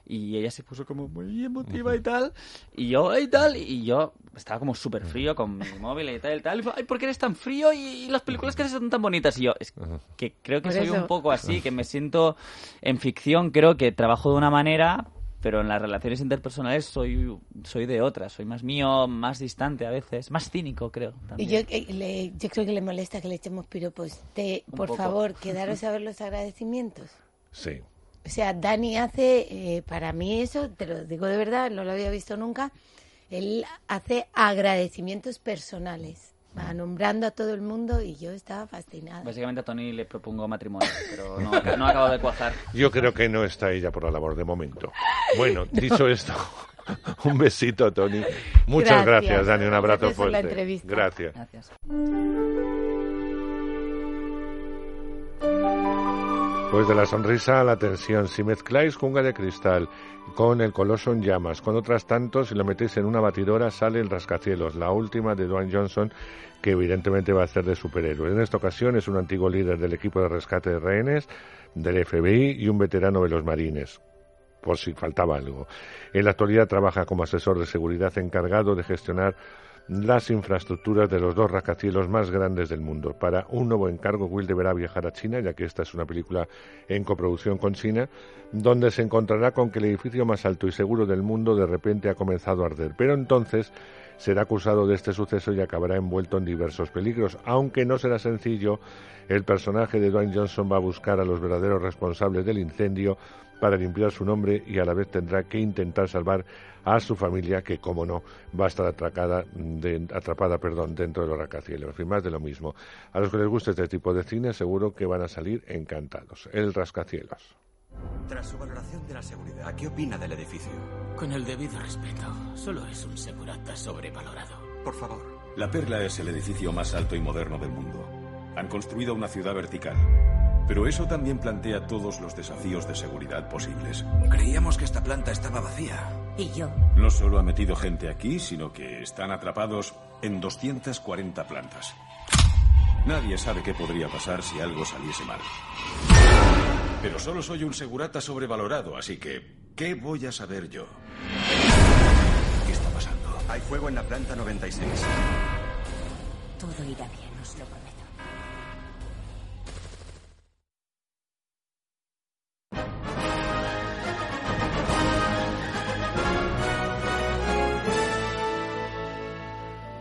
y ella se puso como muy emotiva y tal, y yo, y tal, y yo estaba como súper frío con mi móvil y tal, y tal, y fue, ay, ¿por qué eres tan frío? Y, y las películas que haces son tan bonitas, y yo, es que creo que Por soy eso. un poco así, que me siento en ficción, creo que trabajo de una manera, pero en las relaciones interpersonales soy, soy de otra, soy más mío, más distante a veces, más cínico, creo. Y yo, eh, le- yo creo que le molesta que le echemos piropos. Te, por poco. favor, quedaros a ver los agradecimientos. Sí. O sea, Dani hace, eh, para mí eso, te lo digo de verdad, no lo había visto nunca, él hace agradecimientos personales. Va nombrando a todo el mundo y yo estaba fascinada. Básicamente a Tony le propongo matrimonio, pero no, no ha acabado de cuajar. Yo creo que no está ella por la labor de momento. Bueno, dicho esto, un besito, Tony. Muchas gracias, Gracias. Dani. Un abrazo Gracias por la fuerte. entrevista. Gracias. Pues de la sonrisa a la tensión, si mezcláis Jungla de Cristal con el Coloso en llamas, con otras tantos, y lo metéis en una batidora, sale el rascacielos, la última de Dwayne Johnson, que evidentemente va a hacer de superhéroe. En esta ocasión es un antiguo líder del equipo de rescate de rehenes, del FBI y un veterano de los marines por si faltaba algo. En la actualidad trabaja como asesor de seguridad encargado de gestionar las infraestructuras de los dos rascacielos más grandes del mundo. Para un nuevo encargo, Will deberá viajar a China, ya que esta es una película en coproducción con China, donde se encontrará con que el edificio más alto y seguro del mundo de repente ha comenzado a arder. Pero entonces será acusado de este suceso y acabará envuelto en diversos peligros. Aunque no será sencillo, el personaje de Dwayne Johnson va a buscar a los verdaderos responsables del incendio para limpiar su nombre y a la vez tendrá que intentar salvar a su familia que, como no, va a estar atracada de- atrapada perdón, dentro de los rascacielos. En fin, más de lo mismo. A los que les guste este tipo de cine seguro que van a salir encantados. El rascacielos. Tras su valoración de la seguridad, ¿qué opina del edificio? Con el debido respeto, solo es un segurata sobrevalorado. Por favor. La Perla es el edificio más alto y moderno del mundo. Han construido una ciudad vertical. Pero eso también plantea todos los desafíos de seguridad posibles. Creíamos que esta planta estaba vacía. Y yo. No solo ha metido gente aquí, sino que están atrapados en 240 plantas. Nadie sabe qué podría pasar si algo saliese mal. Pero solo soy un segurata sobrevalorado, así que, ¿qué voy a saber yo? ¿Qué está pasando? Hay fuego en la planta 96. Todo irá bien,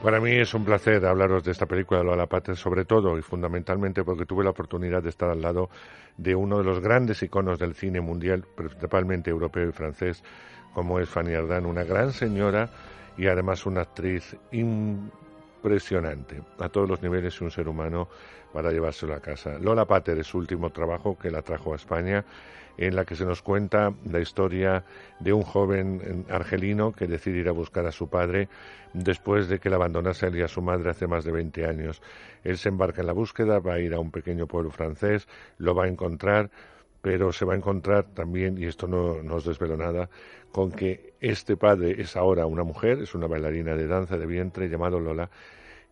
Para mí es un placer hablaros de esta película de Lola Pater, sobre todo y fundamentalmente porque tuve la oportunidad de estar al lado de uno de los grandes iconos del cine mundial, principalmente europeo y francés, como es Fanny Ardant, una gran señora y además una actriz impresionante a todos los niveles y un ser humano para llevárselo a casa. Lola Pater es su último trabajo que la trajo a España en la que se nos cuenta la historia de un joven argelino que decide ir a buscar a su padre después de que le abandonase a su madre hace más de 20 años. Él se embarca en la búsqueda, va a ir a un pequeño pueblo francés, lo va a encontrar, pero se va a encontrar también, y esto no, no os desvelo nada, con que este padre es ahora una mujer, es una bailarina de danza de vientre llamado Lola,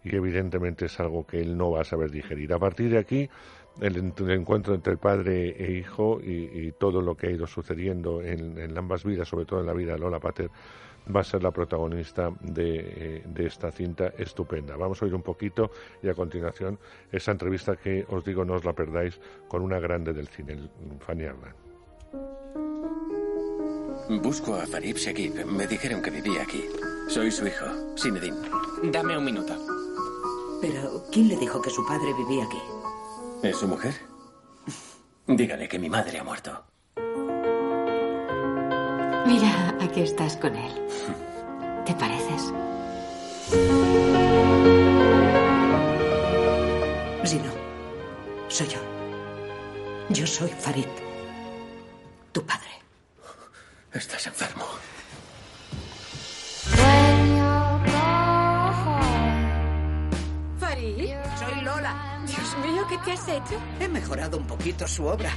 y evidentemente es algo que él no va a saber digerir. A partir de aquí, el, ent- el encuentro entre padre e hijo y, y todo lo que ha ido sucediendo en, en ambas vidas, sobre todo en la vida de Lola Pater, va a ser la protagonista de, eh, de esta cinta estupenda. Vamos a oír un poquito y a continuación esa entrevista que os digo no os la perdáis con una grande del cine, el- Fanny Ardant. Busco a Farib Shekib. Me dijeron que vivía aquí. Soy su hijo, Sinedin. Dame un minuto. Pero, ¿quién le dijo que su padre vivía aquí? ¿Es su mujer? Dígale que mi madre ha muerto. Mira, aquí estás con él. ¿Te pareces? Si no, soy yo. Yo soy Farid, tu padre. Estás enfermo. Dios mío, ¿qué te has hecho? He mejorado un poquito su obra.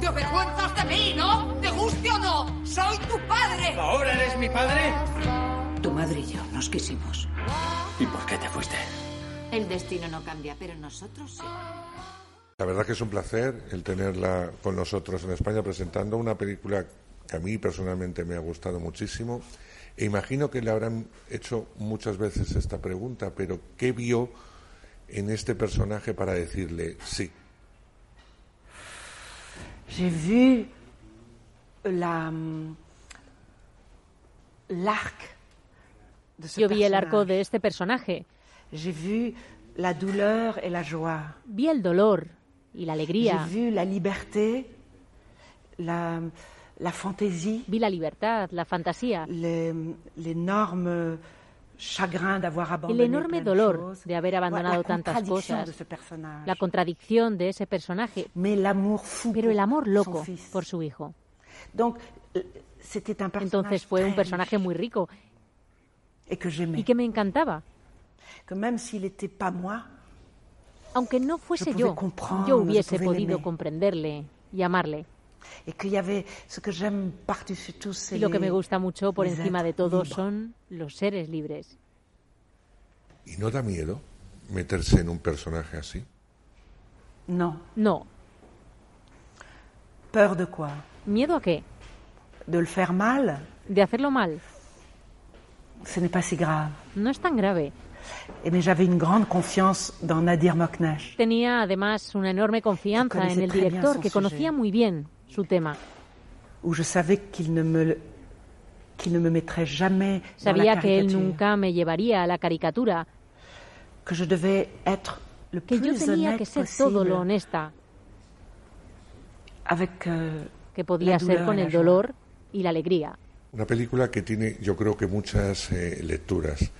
¡Te avergüenzas de mí, ¿no? ¿Te guste o no? ¡Soy tu padre! ¿Ahora eres mi padre? Tu madre y yo nos quisimos. ¿Y por qué te fuiste? El destino no cambia, pero nosotros sí. La verdad que es un placer el tenerla con nosotros en España presentando una película que a mí personalmente me ha gustado muchísimo. E imagino que le habrán hecho muchas veces esta pregunta, pero ¿qué vio en este personaje para decirle sí? J'ai vu la mm, l'arc de ce Yo vi el arco de este personaje. J'ai vu la douleur et la joie. Vi el dolor y la alegría. J'ai vu la liberté, la, la fantaisie, Vi la libertad, la fantasía, les- El enorme dolor de haber abandonado tantas cosas, la contradicción de ese personaje, pero el amor loco por su hijo. Entonces fue un personaje muy rico. y que me encantaba. Aunque no fuese yo, yo hubiese podido comprenderle y amarle. Y lo que me gusta mucho por encima de todo son los seres libres. ¿Y no da miedo meterse en un personaje así? No. No. ¿Peur de quoi? ¿Miedo a qué? De le faire mal. De hacerlo mal. Ce n'est pas si grave. No es tan grave. Mais j'avais une grande confiance dans Nadir Moknesh. Tenía además una enorme confianza en el director que conocía muy bien su tema. Sabía que él caricature. nunca me llevaría a la caricatura, que yo tenía que ser todo lo honesta euh, que podía ser con el dolor y la alegría. Una película que tiene, yo creo que muchas eh, lecturas.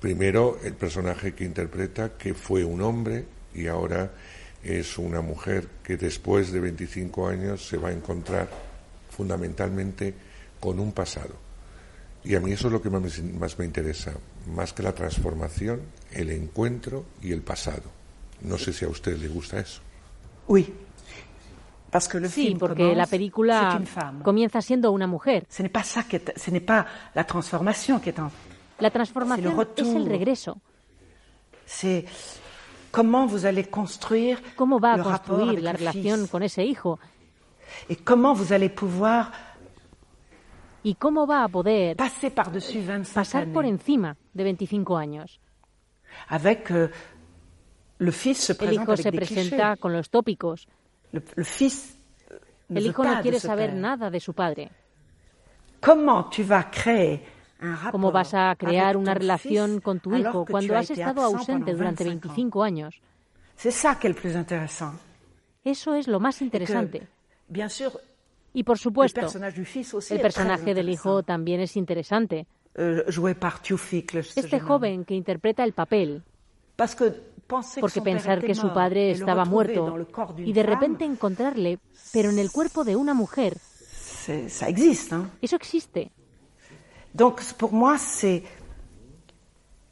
Primero, el personaje que interpreta, que fue un hombre y ahora es una mujer que después de 25 años se va a encontrar fundamentalmente con un pasado. Y a mí eso es lo que más, me- más me interesa, más que la transformación, el encuentro y el pasado. No sé si a usted le gusta eso. Le Sí, porque la película comienza siendo una mujer. La transformación es el regreso. ¿Cómo va a construir avec la le relación fils con ese hijo? et comment vous allez pouvoir ¿Y cómo va a poder passer par-dessus 25 pasar por encima de 25 años? euh, El hijo se presenta con los tópicos. Euh, El hijo no quiere saber nada de su padre. Comment tu vas un rapport ¿Cómo vas a crear una relación con tu hijo cuando as has estado ausente durante 25 ans? 25 años? Eso es lo más interesante. Y por supuesto, el personaje del hijo también es interesante. euh, Este joven que interpreta el papel, porque pensar que su padre estaba muerto y de repente encontrarle, pero en el cuerpo de una mujer, eso existe. Donc pour moi, c'est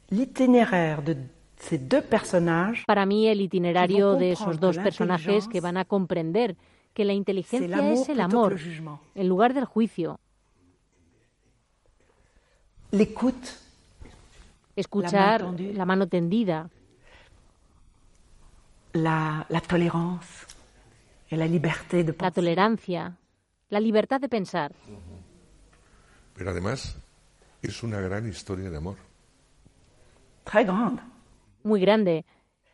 l'itinéraire de ces deux personnages. Para mí, el itinerario de esos dos que personajes que van a comprender que la inteligencia es el amor en lugar del juicio. L'écoute, Escuchar La main tendue. la mano tendida, la, la tolérance et la liberté de la tolerancia, la libertad de pensar. Pero además es una gran historia de amor. Très grande. muy grande.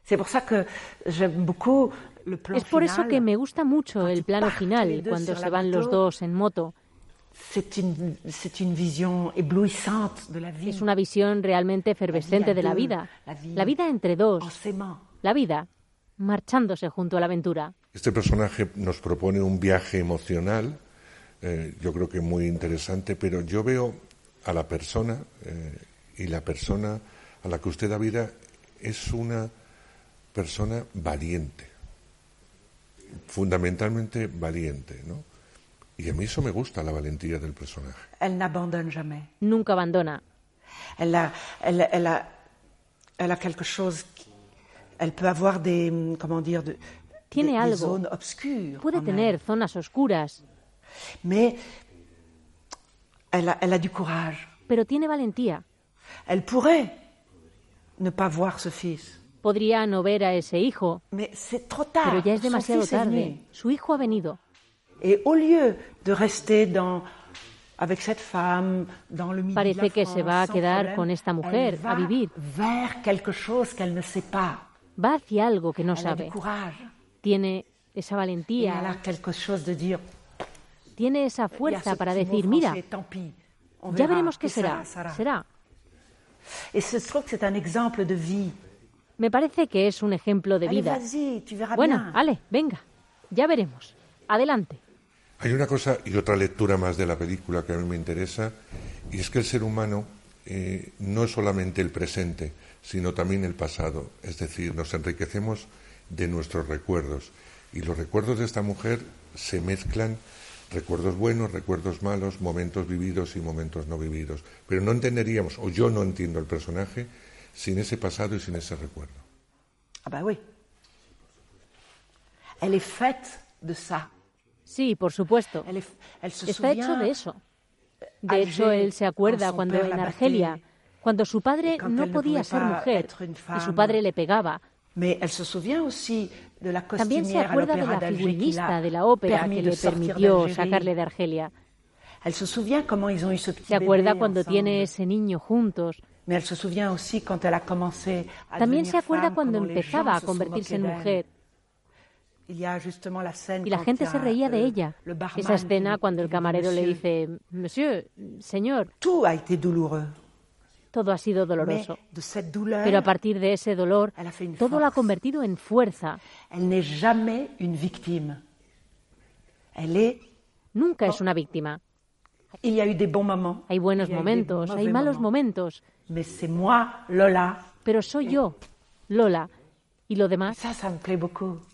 C'est pour ça que j'aime beaucoup le plan Es por eso final. que me gusta mucho el plano final, cuando se van los dos en moto. C'est une, c'est une vision éblouissante de la vie. Es una visión realmente efervescente de la deux, vida. la vie La vida entre dos. La vida marchándose junto a la aventura. Este personaje nos propone un viaje emocional, eh, yo creo que muy interesante, pero yo veo a la persona eh, y la persona a la que usted da vida es una persona valiente, fundamentalmente valiente, ¿no? Y a mí eso me gusta, la valentía del personaje. Elle n'abandonne jamais. Nunca abandona. Elle a, elle, elle a, elle a quelque chose. qui- elle peut avoir des, comment dire, de, Tiene des- des algo. zones obscures. Puede en tener elle. zonas oscuras, Mais elle a, elle a du courage. pero tiene valentía. Elle pourrait ne pas voir ce fils. Podría no ver a ese hijo, Mais c'est trop tard. pero ya es demasiado tarde. Su hijo ha venido. Et au lieu de rester dans, avec cette femme dans le de Parece la que se va a quedar problème, con esta mujer va a vivir. vers quelque chose qu'elle ne sait pas. Va hacia algo que no elle a du sabe. courage. Tiene esa Et elle a valentía, quelque chose de dire. Tiene esa fuerza para decir, mira, ya veremos qué que será. será. Me parece que es un ejemplo de vida. Bueno, ale, venga, ya veremos. Adelante. Hay una cosa y otra lectura más de la película que a mí me interesa, y es que el ser humano eh, no es solamente el presente, sino también el pasado. Es decir, nos enriquecemos de nuestros recuerdos. Y los recuerdos de esta mujer se mezclan recuerdos buenos, recuerdos malos, momentos vividos y momentos no vividos. Pero no entenderíamos, o yo no entiendo el personaje, sin ese pasado y sin ese recuerdo. Ah, bah oui. Elle est faite de ça. Sí, por supuesto. Está hecho de eso. De hecho, él se acuerda cuando en Argelia, cuando su padre no podía ser mujer y su padre le pegaba. También se acuerda de la figurinista de la ópera que le permitió sacarle de Argelia. Se acuerda cuando tiene ese niño juntos. También se acuerda cuando empezaba a convertirse en mujer. Y la gente se reía de ella. Esa escena cuando el camarero le dice, Monsieur, señor. Todo ha sido doloroso. Pero a partir de ese dolor, todo lo ha convertido en fuerza. Nunca es una víctima. Hay buenos momentos, hay malos momentos. Pero soy yo, Lola. Y lo demás.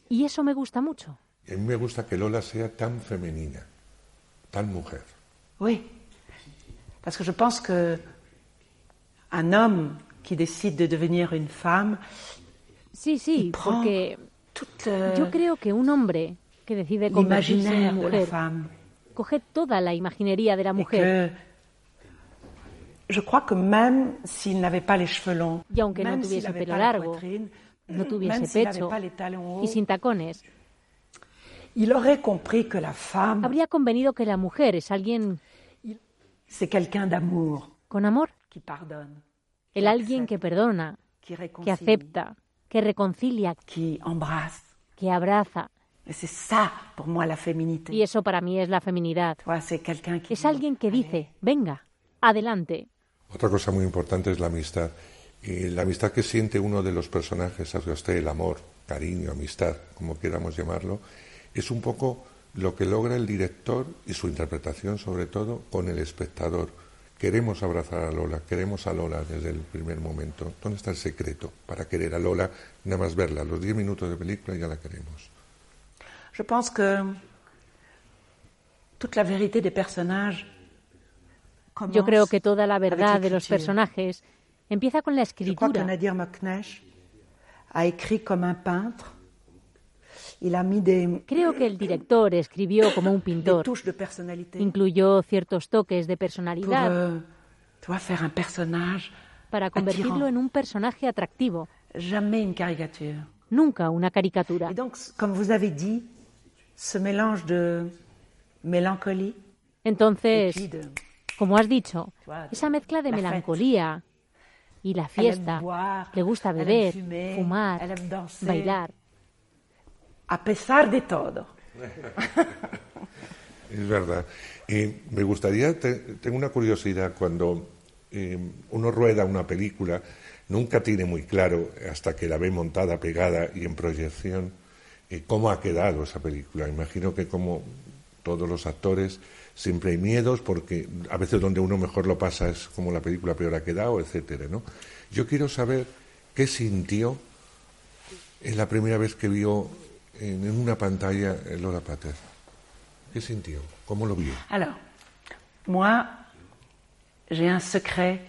Y eso me gusta mucho. A mí me gusta que Lola sea tan femenina, tan mujer. Oui, parce que je pense que un homme qui décide de devenir une femme. Sí, sí, porque yo creo que un hombre que decide convertirse en mujer coge toda la imaginería de la mujer. Je crois que même s'il n'avait pas les cheveux longs, y aunque no tuviese pelo largo, no tuviese pecho y sin tacones, il aurait compris que la femme habría convenido que la mujer es alguien c'est quelqu'un d'amour, con amor, el alguien que perdona, que acepta, que reconcilia, que abraza. Y eso para mí es la feminidad. Es alguien que dice, venga, adelante. Otra cosa muy importante es la amistad. Y la amistad que siente uno de los personajes hacia usted, el amor, cariño, amistad, como queramos llamarlo, es un poco lo que logra el director y su interpretación sobre todo con el espectador. Queremos abrazar a Lola, queremos a Lola desde el primer momento. ¿Dónde está el secreto para querer a Lola? Nada más verla, los 10 minutos de película ya la queremos. Je pense que toute la vérité des personnages Yo creo que toda la verdad de los personajes Empieza con la escritura. Nadir ha écrit comme un peintre. Creo que el director escribió como un pintor. Incluyó ciertos toques de personalidad euh, para convertirlo en un personaje atractivo. Nunca una caricatura. Entonces, como has dicho, esa mezcla de melancolía, y la fiesta. Le gusta beber, fumar, bailar. A pesar de todo. es verdad. Y me gustaría, tengo una curiosidad, cuando eh, uno rueda una película, nunca tiene muy claro, hasta que la ve montada, pegada y en proyección, eh, cómo ha quedado esa película. Imagino que como todos los actores siempre hay miedos porque a veces donde uno mejor lo pasa es como la película peor ha quedado, etcétera, ¿no? Yo quiero saber qué sintió en la primera vez que vio en una pantalla Lola Pater. ¿Qué sintió? ¿Cómo lo vio? Alors, moi, j'ai un secret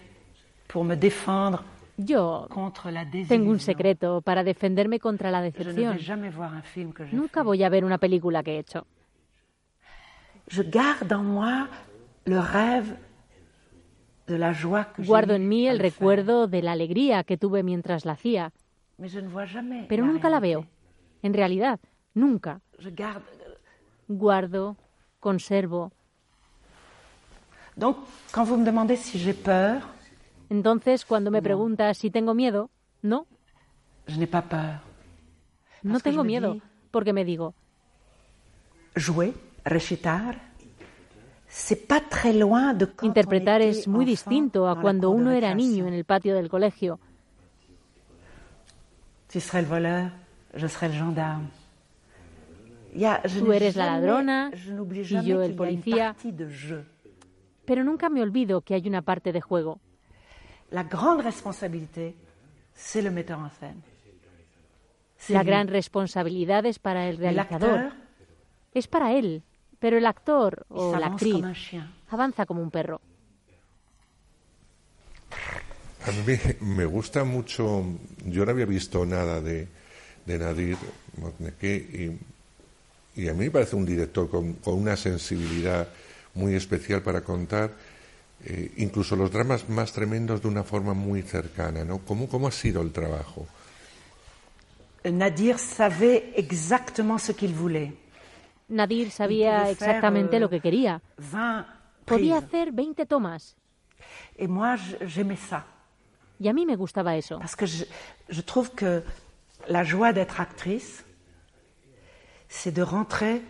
pour me défendre yo tengo un secreto para defenderme contra la decepción. Nunca voy a ver una película que he hecho. Guardo en mí el recuerdo de la alegría que tuve mientras la hacía. Pero nunca la veo. En realidad, nunca. Guardo, conservo. Donc, quand vous me demandez si j'ai peur, Entonces, cuando me preguntas si tengo miedo, no. No tengo miedo, porque me digo. Interpretar es muy distinto a cuando uno era niño en el patio del colegio. Tú eres la ladrona y yo el policía. Pero nunca me olvido que hay una parte de juego. la gran responsabilidad es para el realizador. Es para él, pero el actor o la actriz avanza como un perro. A mí me gusta mucho, yo no había visto nada de, de Nadir y, y, a mí me parece un director con, con una sensibilidad muy especial para contar eh, incluso los dramas más tremendos de una forma muy cercana. ¿no? ¿Cómo, ¿Cómo ha sido el trabajo? Nadir savait exactement ce qu'il voulait. Nadir sabía exactamente lo que quería. Podía hacer 20 tomas. Y a mí me gustaba eso. Parce que je, je trouve que la joie d'être actrice, c'est de rentrer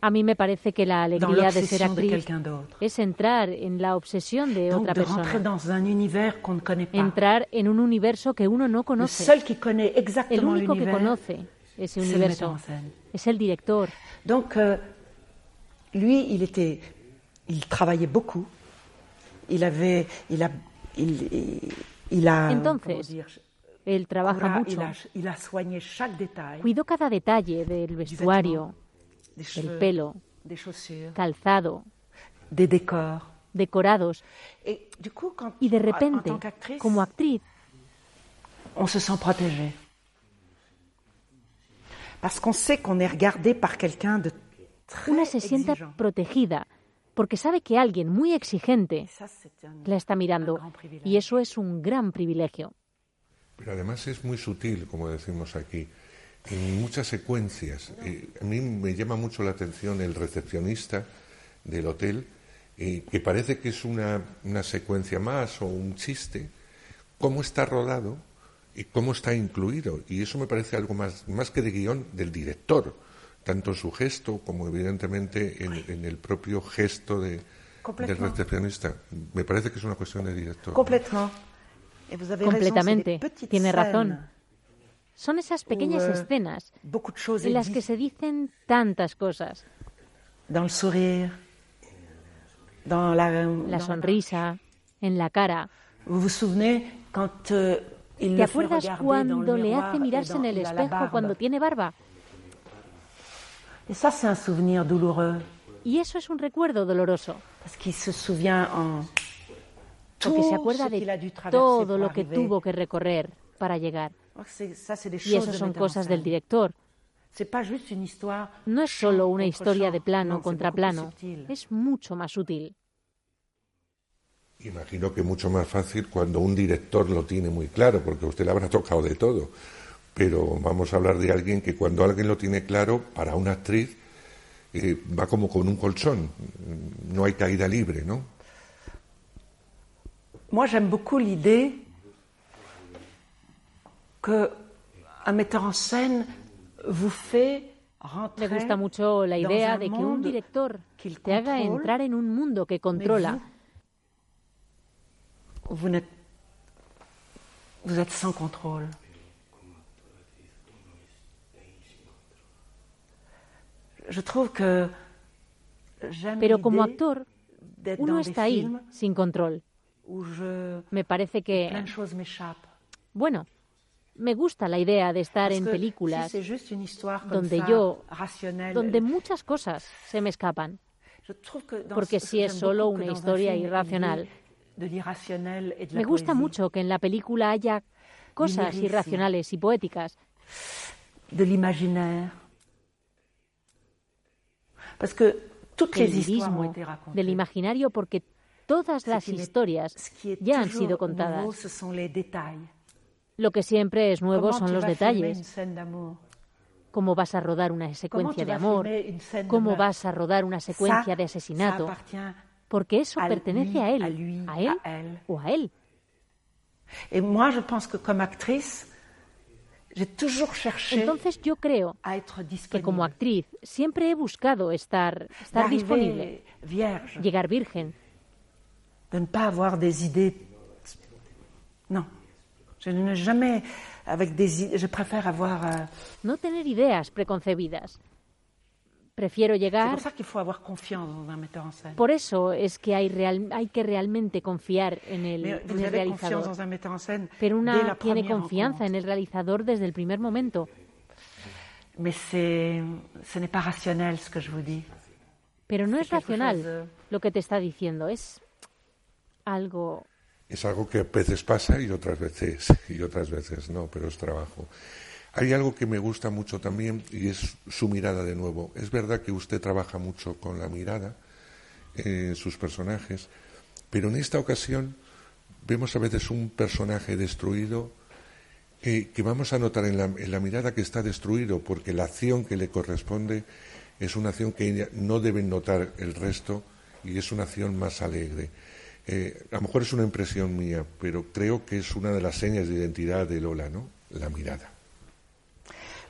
a mí me parece que la alegría de ser actriz es entrar en la obsesión de otra persona. Entrar en un universo que uno no conoce. El único que conoce ese universo es el director. Donc, euh, lui, il était, il travaillait beaucoup. Il avait, il a, il, il a, Entonces, él trabaja mucho. Cuidó cada detalle del vestuario el pelo, calzado, decorados. y de repente, como actriz, on se sent protégé. Parce qu'on sait qu'on est regardé par quelqu'un de très Una se siente protegida porque sabe que alguien muy exigente la está mirando y eso es un gran privilegio. Pero además es muy sutil, como decimos aquí en muchas secuencias. Eh, a mí me llama mucho la atención el recepcionista del hotel, eh, que parece que es una, una, secuencia más o un chiste, cómo está rodado y cómo está incluido. Y eso me parece algo más, más que de guion del director, tanto en su gesto como evidentemente en, el propio gesto de, del recepcionista. Me parece que es una cuestión de director. Completamente. Tiene razón son esas pequeñas escenas en las que se dicen tantas cosas. La, sonrisa, en la cara. Euh, ¿Te acuerdas cuando le hace mirarse en el espejo cuando tiene barba? Y eso es un recuerdo doloroso. Parce qu'il se souvient en Porque se acuerda de todo lo que tuvo que recorrer para llegar. Y eso son cosas del director. No es solo una historia de plano contra plano, es mucho más sutil. Imagino que mucho más fácil cuando un director lo tiene muy claro, porque usted le habrá tocado de todo. Pero vamos a hablar de alguien que cuando alguien lo tiene claro, para una actriz eh, va como con un colchón, no hay caída libre, ¿no? Moi, j'aime beaucoup l'idée que un metteur en scène vous fait Me gusta mucho la idea de que un director te haga entrar en un mundo que controla. Vous, êtes, vous êtes sans contrôle. Je trouve que Pero como actor, uno está ahí sin control. Me parece que... Bueno, me gusta la idea de estar en películas donde yo, donde muchas cosas se me escapan. Porque si es solo una historia irracional, me gusta mucho que en la película haya cosas irracionales y poéticas. Del del imaginario, porque todas las historias ya han sido contadas. Lo que siempre es nuevo son los detalles. ¿Cómo vas a rodar una secuencia de amor? ¿Cómo vas a rodar una secuencia de asesinato? Porque eso pertenece a él, a él o a él. Entonces yo creo que como actriz siempre he buscado estar, estar disponible, llegar virgen. De no avoir des idées. No. Je n'ai jamais avec des je préfère avoir no tener ideas preconcebidas. Prefiero llegar. Por eso es que hay, real, hay que realmente confiar en el, en el realizador. Pero una tiene confianza en el realizador desde el primer momento. Pero no es racional lo que te está diciendo, es Es algo que a veces pasa y otras veces y otras veces no, pero es trabajo. Hay algo que me gusta mucho también y es su mirada de nuevo. Es verdad que usted trabaja mucho con la mirada en sus personajes, pero en esta ocasión vemos a veces un personaje destruido que, vamos a notar en la, mirada que está destruido, porque la acción que le corresponde es una acción que no deben notar el resto y es una acción más alegre. Eh, a lo mejor es una impresión mía, pero creo que es una de las señas de identidad de Lola, ¿no? La mirada.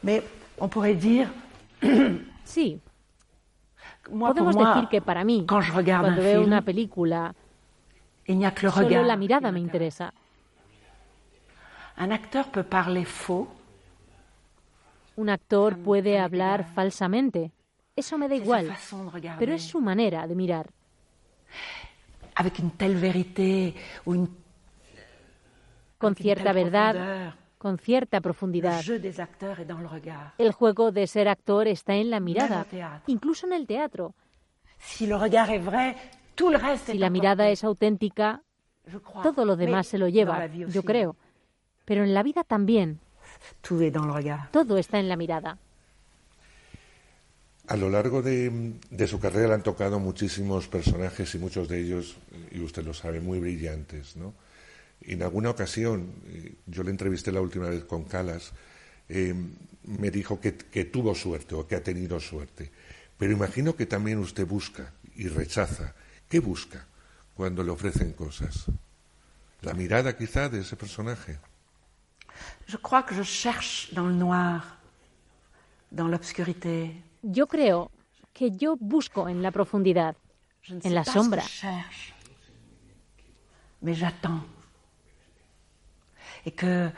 Mais on pourrait dire. sí. Podemos decir que para mí, cuando veo una película, solo la mirada me interesa. Un acteur peut parler faux. Un actor puede hablar falsamente. Eso me da igual. Pero es su manera de mirar. Avec une telle vérité, ou une... Con cierta verdad con cierta profundidad. El juego de ser actor está en la mirada, incluso en el teatro. Si la mirada es auténtica, todo lo demás se lo lleva, yo creo. Pero en la vida también. Todo está en la mirada. A lo largo de, su carrera le han tocado muchísimos personajes y muchos de ellos, y usted lo sabe, muy brillantes, ¿no? En alguna ocasión, eh, yo le entrevisté la última vez con Calas, eh, me dijo que, tuvo suerte o que ha tenido suerte. Pero imagino que también usted busca y rechaza. ¿Qué busca cuando le ofrecen cosas? ¿La mirada quizá de ese personaje? Yo creo que yo busco en la profundidad, en la sombra. et que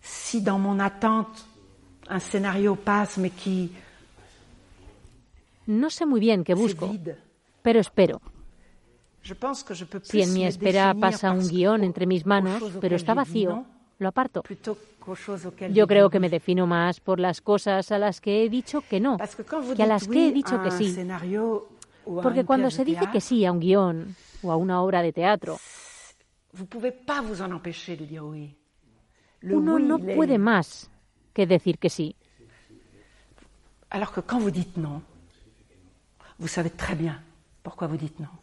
si dans mon attente un scénario passe mais qui no sé muy bien qué busco, pero espero. Si en mi espera pasa un guion entre mis manos, pero está vacío, lo aparto. Yo creo que me defino más por las cosas a las que he dicho que no, que a las que he dicho que sí. Porque cuando se dice que sí a un guion o a una obra de teatro, Uno no puede más que decir que sí. Alors que quand vous dites non, vous savez très bien pourquoi vous dites non.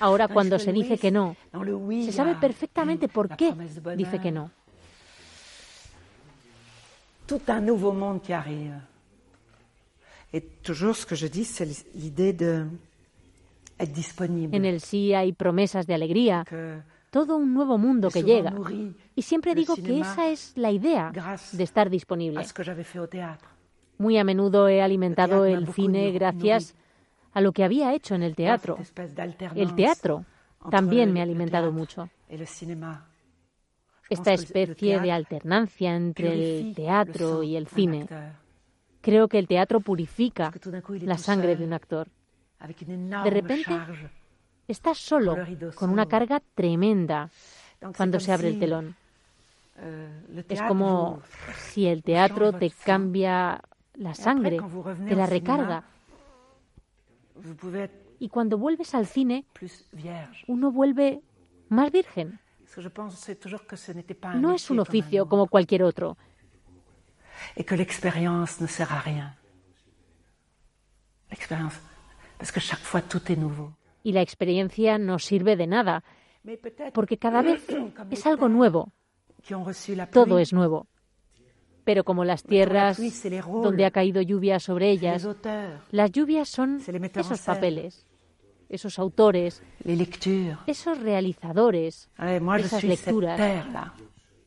Ahora, cuando se dice que no, se sabe perfectamente por qué dice que no. Tout un nouveau monde qui arrive. Et toujours ce que je dis, c'est l'idée de en el sí hay promesas de alegría, todo un nuevo mundo que llega. Y siempre digo que esa es la idea de estar disponible. Muy a menudo he alimentado el cine gracias a lo que había hecho en el teatro. El teatro también me ha alimentado mucho. Esta especie de alternancia entre el teatro y el cine. Creo que el teatro purifica la sangre de un actor. De repente estás solo, con una carga tremenda cuando se abre el telón. Euh, es como si el teatro te cambia la sangre, te la recarga. Y cuando vuelves al cine, uno vuelve más virgen. No es un oficio como cualquier otro. Y que sert rien. La experiencia no sirve de nada, porque cada vez es algo nuevo. Todo es nuevo. Pero como las tierras donde ha caído lluvia sobre ellas, las lluvias son esos papeles, esos autores, esos realizadores, esas lecturas.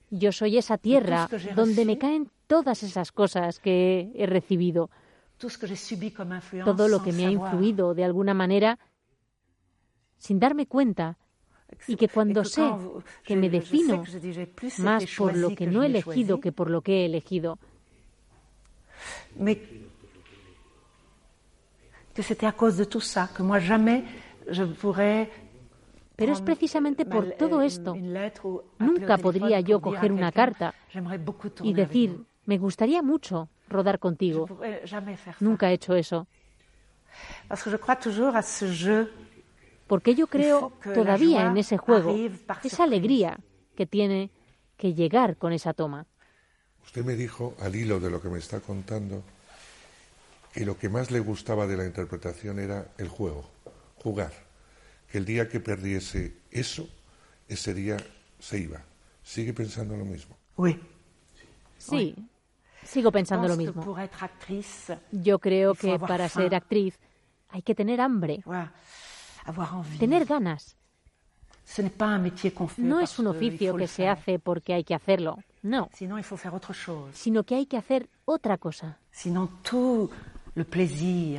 Yo soy esa tierra donde me caen todas esas cosas que he recibido. Todo lo que me ha influido de alguna manera sin darme cuenta y que cuando sé que me defino más por lo que no he elegido que por lo que he elegido. Pero es precisamente por todo esto. Nunca podría yo coger una carta y decir, me gustaría mucho rodar contigo. Nunca he hecho eso. Porque yo creo todavía en ese juego, esa alegría que tiene que llegar con esa toma. Usted me dijo, al hilo de lo que me está contando, que lo que más le gustaba de la interpretación era el juego, jugar que el día que perdiese eso, ese día se iba. ¿Sigue pensando lo mismo? Sí, sigo pensando lo mismo. Yo creo que para ser actriz hay que tener hambre, tener ganas. No es un oficio que se hace porque hay que hacerlo, no. Sino que hay que hacer otra cosa.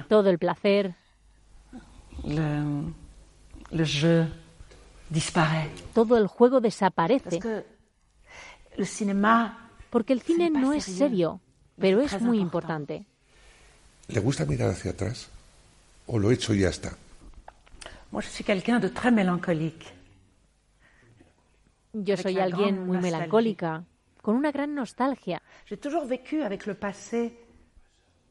Todo el placer. Todo el juego desaparece. Porque el cine no es serio, pero es muy importante. ¿Le gusta mirar hacia atrás? ¿O lo hecho y ya está? Moi, je suis quelqu'un de très mélancolique. Yo soy alguien muy melancólica, con una gran nostalgia. J'ai toujours vécu avec le passé.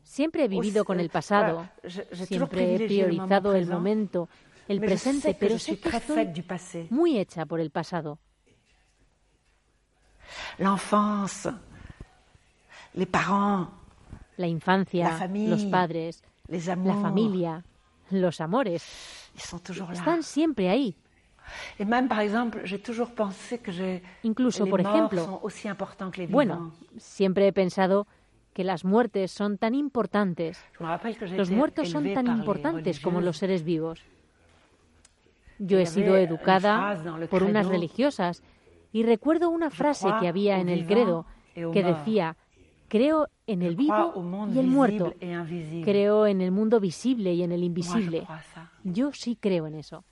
Siempre he vivido con el pasado, siempre he priorizado el momento el presente, pero sé que estoy muy hecha por el pasado. L'enfance, les parents, la infancia, los padres, la familia, los amores, están siempre ahí. Incluso, por ejemplo, bueno, siempre he pensado que las muertes son tan importantes, los muertos son tan importantes como los seres vivos. Yo he sido educada por unas religiosas y recuerdo una frase que había en el credo que decía, creo en el vivo y el muerto, creo en el mundo visible y en el invisible. Yo sí creo en eso.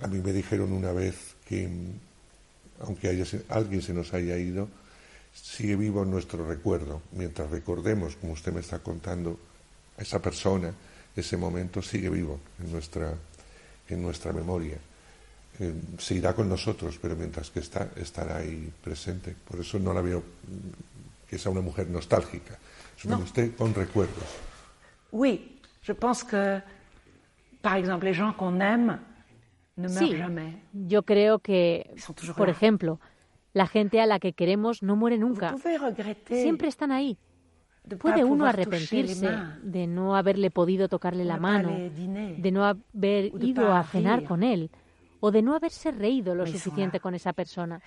A mí me dijeron una vez que, aunque haya, alguien se nos haya ido, sigue vivo en nuestro recuerdo. Mientras recordemos, como usted me está contando, a esa persona, ese momento sigue vivo en nuestra en nuestra memoria. Eh, se irá con nosotros, pero mientras que está, estará ahí presente. Por eso no la veo que sea una mujer nostálgica. Es una mujer con recuerdos. Oui, je pense que, par exemple, les gens qu'on aime ne meurent jamais. Yo creo que, por ejemplo, la gente a la que queremos no muere nunca. Siempre están ahí. Puede uno arrepentirse de no haberle podido tocarle la mano, de no haber ido a cenar con él o de no haberse reído lo suficiente con esa persona.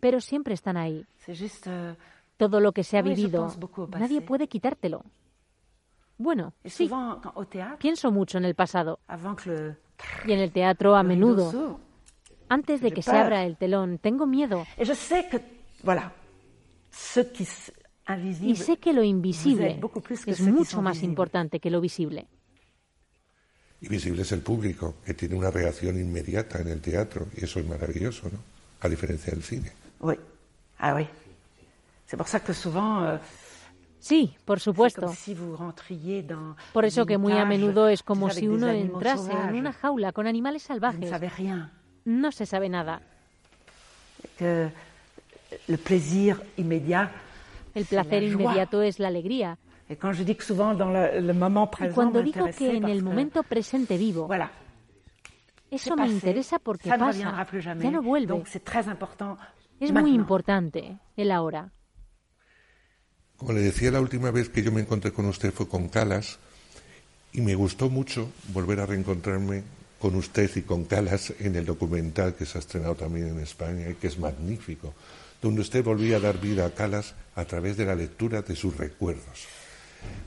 Pero siempre están ahí. Euh, Todo lo que se ha vivido, nadie puede quitártelo. Bueno, sí, pienso mucho en el pasado. Y en el teatro a menudo antes de que se abra el telón, tengo miedo. Y sé que lo invisible es mucho más importante que lo visible. Y visible es el público, que tiene una reacción inmediata en el teatro, y eso es maravilloso, ¿no? A diferencia del cine. Oui. Ah oui. C'est pour ça que souvent euh, Sí, por supuesto. Por eso que muy a menudo es como si uno entrase en una jaula con animales salvajes no se sabe nada. El placer inmediato es la alegría. Y cuando digo que en el momento presente vivo, eso me interesa porque pasa, ya no vuelve. Es muy importante el ahora. Como le decía la última vez que yo me encontré con usted fue con Calas y me gustó mucho volver a reencontrarme con usted y con Calas en el documental que se ha estrenado también en España y que es magnífico, donde usted volvía a dar vida a Calas a través de la lectura de sus recuerdos.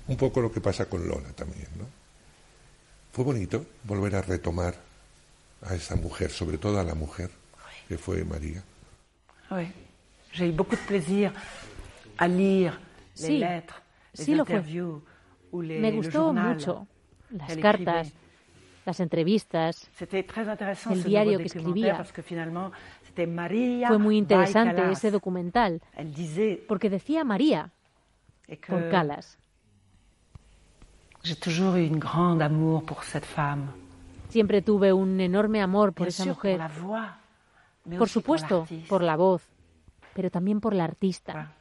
Un poco lo que pasa con Lola también, ¿no? Fue bonito volver a retomar a esa mujer, sobre todo a la mujer que fue María. Oui, j'ai eu beaucoup de plaisir à lire les sí, lettres, les sí interviews ou les, Me gustó journal mucho las cartas, écrivait. las entrevistas, C'était très intéressant el ce diario que escribía. parce que finalement c'était María Fue muy interesante ese documental, Elle disait porque decía María, por Calas. Siempre tuve un enorme amor por esa mujer. Por supuesto, por la voz, pero también por la artista.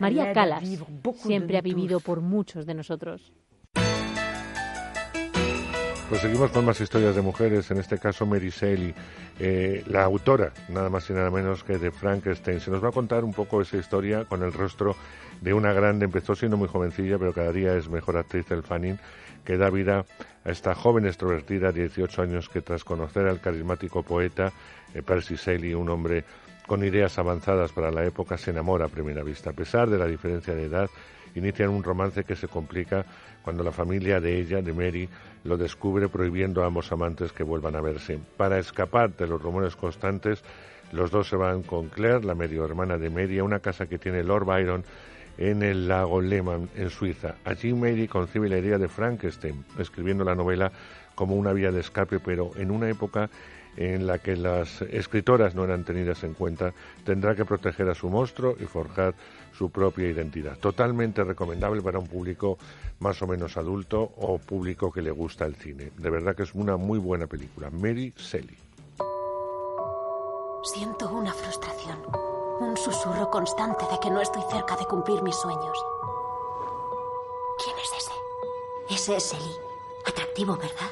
María Calas siempre ha vivido por muchos de nosotros. Pues seguimos con más historias de mujeres, en este caso Mary Shelley, eh, la autora, nada más y nada menos que de Frankenstein. Se nos va a contar un poco esa historia con el rostro de una grande, empezó siendo muy jovencilla, pero cada día es mejor actriz del Fanning, que da vida a esta joven extrovertida, 18 años, que tras conocer al carismático poeta eh, Percy Shelley, un hombre con ideas avanzadas para la época, se enamora a primera vista. A pesar de la diferencia de edad, inician un romance que se complica cuando la familia de ella, de Mary, lo descubre prohibiendo a ambos amantes que vuelvan a verse. Para escapar de los rumores constantes, los dos se van con Claire, la medio hermana de Mary, a una casa que tiene Lord Byron en el lago Lehmann, en Suiza. Allí Mary concibe la idea de Frankenstein, escribiendo la novela como una vía de escape, pero en una época en la que las escritoras no eran tenidas en cuenta, tendrá que proteger a su monstruo y forjar su propia identidad. Totalmente recomendable para un público más o menos adulto o público que le gusta el cine. De verdad que es una muy buena película. Mary Shelley. Siento una frustración, un susurro constante de que no estoy cerca de cumplir mis sueños. ¿Quién es ese? Ese es Shelley. Atractivo, ¿verdad?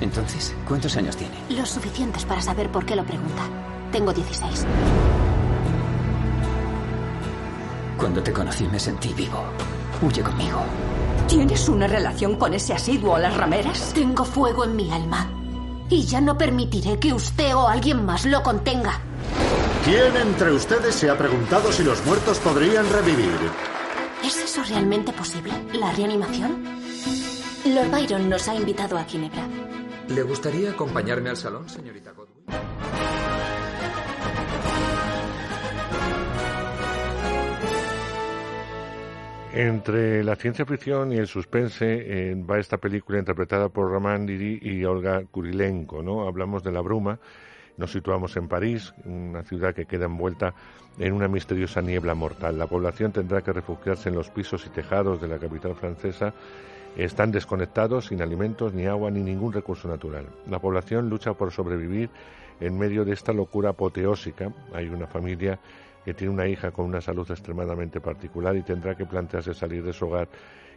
Entonces, ¿cuántos años tiene? Lo suficientes para saber por qué lo pregunta. Tengo 16. Cuando te conocí me sentí vivo. Huye conmigo. ¿Tienes una relación con ese asiduo a las rameras? Tengo fuego en mi alma. Y ya no permitiré que usted o alguien más lo contenga. ¿Quién entre ustedes se ha preguntado si los muertos podrían revivir? ¿Es eso realmente posible? ¿La reanimación? Lord Byron nos ha invitado a Ginebra. ¿Le gustaría acompañarme al salón, señorita Entre la ciencia ficción y el suspense eh, va esta película interpretada por Roman Didi y Olga Kurilenko, ¿no? Hablamos de La Bruma, nos situamos en París, una ciudad que queda envuelta en una misteriosa niebla mortal. La población tendrá que refugiarse en los pisos y tejados de la capital francesa. Están desconectados, sin alimentos, ni agua, ni ningún recurso natural. La población lucha por sobrevivir en medio de esta locura apoteósica. Hay una familia que tiene una hija con una salud extremadamente particular y tendrá que plantearse salir de su hogar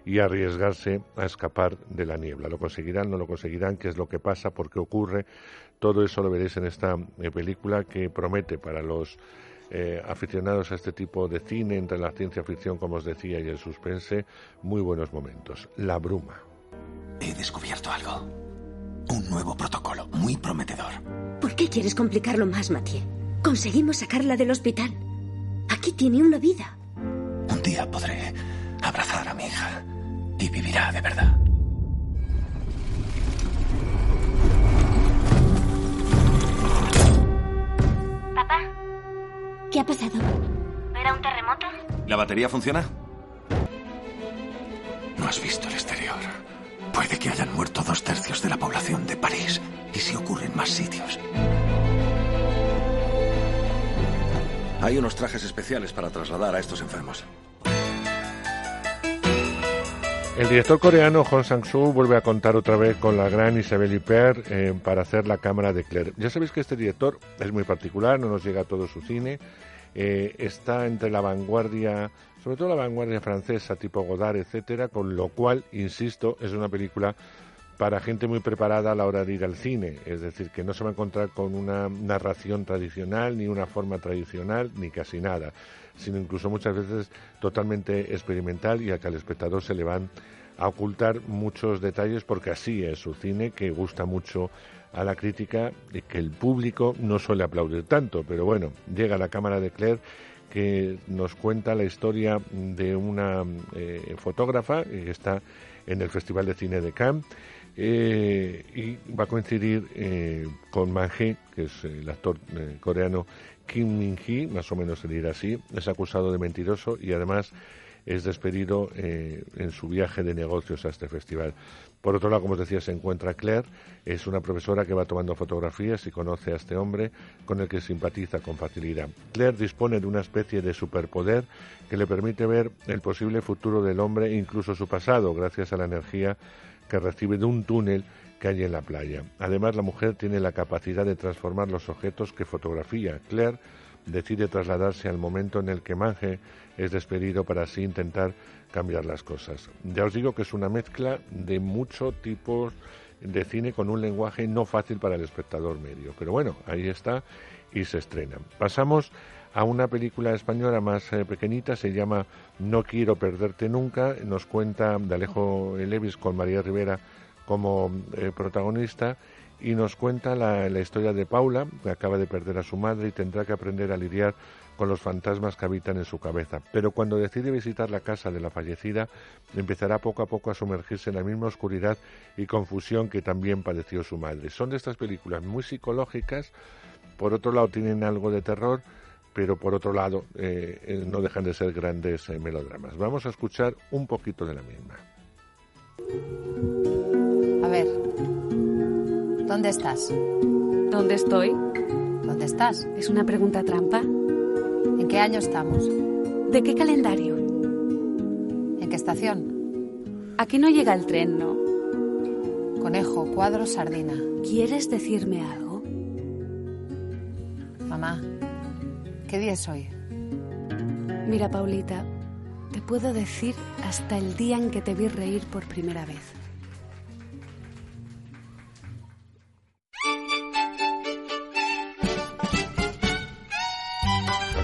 y arriesgarse a escapar de la niebla. ¿Lo conseguirán? ¿No lo conseguirán? ¿Qué es lo que pasa? ¿Por qué ocurre? Todo eso lo veréis en esta eh, película que promete para los eh, aficionados a este tipo de cine, entre la ciencia ficción, como os decía, y el suspense, muy buenos momentos. La bruma. He descubierto algo. Un nuevo protocolo, muy prometedor. ¿Por qué quieres complicarlo más, Mathieu? Conseguimos sacarla del hospital. Aquí tiene una vida. Un día podré abrazar a mi hija y vivirá de verdad. Papá. ¿Qué ha pasado? ¿Era un terremoto? ¿La batería funciona? No has visto el exterior. Puede que hayan muerto dos tercios de la población de París. ¿Y si ocurre en más sitios? Hay unos trajes especiales para trasladar a estos enfermos. El director coreano Hong Sang-soo vuelve a contar otra vez con la gran Isabelle Huppert eh, para hacer la cámara de Claire. Ya sabéis que este director es muy particular, no nos llega a todo su cine, eh, está entre la vanguardia, sobre todo la vanguardia francesa, tipo Godard, etcétera, con lo cual, insisto, es una película para gente muy preparada a la hora de ir al cine, es decir, que no se va a encontrar con una narración tradicional, ni una forma tradicional, ni casi nada, sino incluso muchas veces totalmente experimental y a que al espectador se le van a ocultar muchos detalles porque así es su cine que gusta mucho a la crítica y que el público no suele aplaudir tanto, pero bueno, llega la cámara de Claire que nos cuenta la historia de una eh, fotógrafa que está en el Festival de Cine de Cannes eh, y va a coincidir eh, con Man que es el actor eh, coreano Kim Min-hee, más o menos se dirá así, es acusado de mentiroso y además es despedido eh, en su viaje de negocios a este festival. Por otro lado, como os decía, se encuentra Claire, es una profesora que va tomando fotografías y conoce a este hombre con el que simpatiza con facilidad. Claire dispone de una especie de superpoder que le permite ver el posible futuro del hombre incluso su pasado, gracias a la energía que recibe de un túnel que hay en la playa. Además, la mujer tiene la capacidad de transformar los objetos que fotografía. Claire decide trasladarse al momento en el que Mange es despedido para así intentar cambiar las cosas. Ya os digo que es una mezcla de muchos tipos de cine con un lenguaje no fácil para el espectador medio. Pero bueno, ahí está y se estrena. Pasamos a una película española más eh, pequeñita, se llama No quiero perderte nunca, nos cuenta de Alejo Levis con María Rivera como eh, protagonista y nos cuenta la, historia de Paula, que acaba de perder a su madre y tendrá que aprender a lidiar con los fantasmas que habitan en su cabeza. Pero cuando decide visitar la casa de la fallecida, empezará poco a poco a sumergirse en la misma oscuridad y confusión que también padeció su madre. Son de estas películas muy psicológicas, por otro lado tienen algo de terror, pero por otro lado eh, eh, no dejan de ser grandes eh, melodramas. Vamos a escuchar un poquito de la misma. A ver, ¿dónde estás? ¿Dónde estoy? ¿Dónde estás? ¿Es una pregunta trampa? ¿En qué año estamos? ¿De qué calendario? ¿En qué estación? Aquí no llega el tren, ¿no? Conejo, cuadro, sardina. ¿Quieres decirme algo? Mamá, ¿qué día es hoy? Mira, Paulita, te puedo decir hasta el día en que te vi reír por primera vez.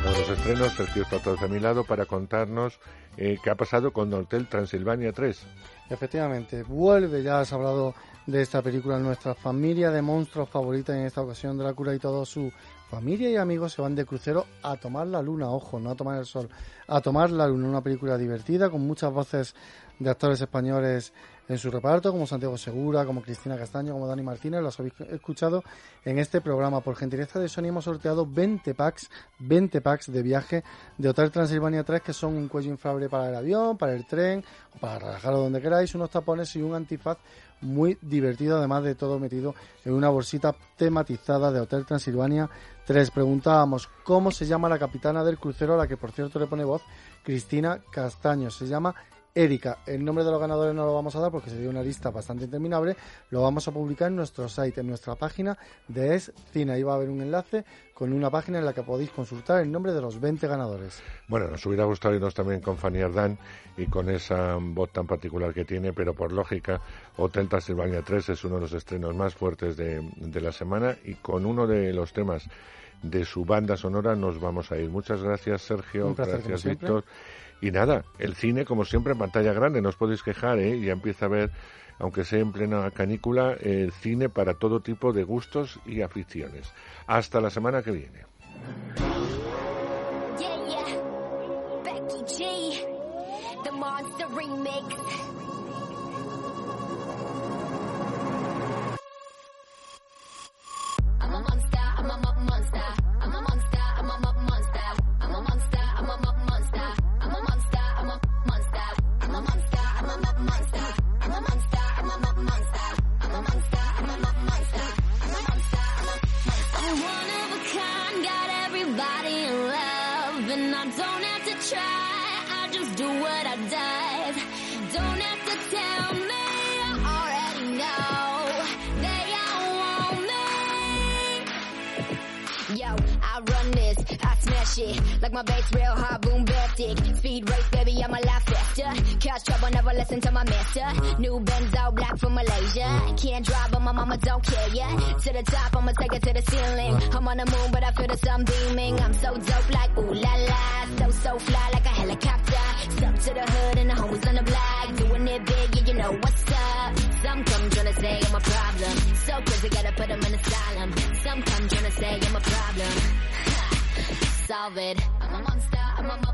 los estrenos, Sergio está todo a mi lado para contarnos eh, qué ha pasado con Hotel Transilvania 3. Efectivamente, vuelve, ya has hablado de esta película, nuestra familia de monstruos favorita en esta ocasión de la cura y todo su familia y amigos se van de crucero a tomar la luna, ojo, no a tomar el sol, a tomar la luna, una película divertida con muchas voces de actores españoles en su reparto, como Santiago Segura, como Cristina Castaño, como Dani Martínez, los habéis escuchado en este programa. Por gentileza de Sony hemos sorteado 20 packs, 20 packs de viaje de Hotel Transilvania 3, que son un cuello inflable para el avión, para el tren, o para relajarlo donde queráis, unos tapones y un antifaz muy divertido, además de todo metido en una bolsita tematizada de Hotel Transilvania 3. Preguntábamos cómo se llama la capitana del crucero, a la que por cierto le pone voz Cristina Castaño. Se llama Erika. El nombre de los ganadores no lo vamos a dar porque sería una lista bastante interminable. Lo vamos a publicar en nuestro site, en nuestra página de Es Cine. Ahí va a haber un enlace con una página en la que podéis consultar el nombre de los 20 ganadores. Bueno, nos hubiera gustado irnos también con Fanny Ardán y con esa voz tan particular que tiene, pero por lógica, Hotel Transilvania 3 es uno de los estrenos más fuertes de, de la semana y con uno de los temas de su banda sonora nos vamos a ir. Muchas gracias, Sergio. gracias, Víctor. Y nada, el cine, como siempre, en pantalla grande, no os podéis quejar, ¿eh? Ya empieza a ver, aunque sea en plena canícula, el cine para todo tipo de gustos y aficiones. Hasta la semana que viene. try. I just do what I dive. Don't have to tell me. I already know. They all want me. Yo, I run this. I smash it. Like my bass real hard. Boom, blastic. Speed race, baby. I'm a last Catch trouble, never listen to my master. New Benzo, black from Malaysia. Can't drive, but my mama don't care, yeah. To the top, I'ma take it to the ceiling. I'm on the moon, but I feel the sun beaming. I'm so dope, like ooh la la. So, so fly, like a helicopter. Step to the hood and the homies on the block. Doing it big, yeah, you know what's up. Some come trying to say I'm a problem. So crazy, gotta put them in asylum. Some come trying to say I'm a problem solve it. I'm a monster, I'm a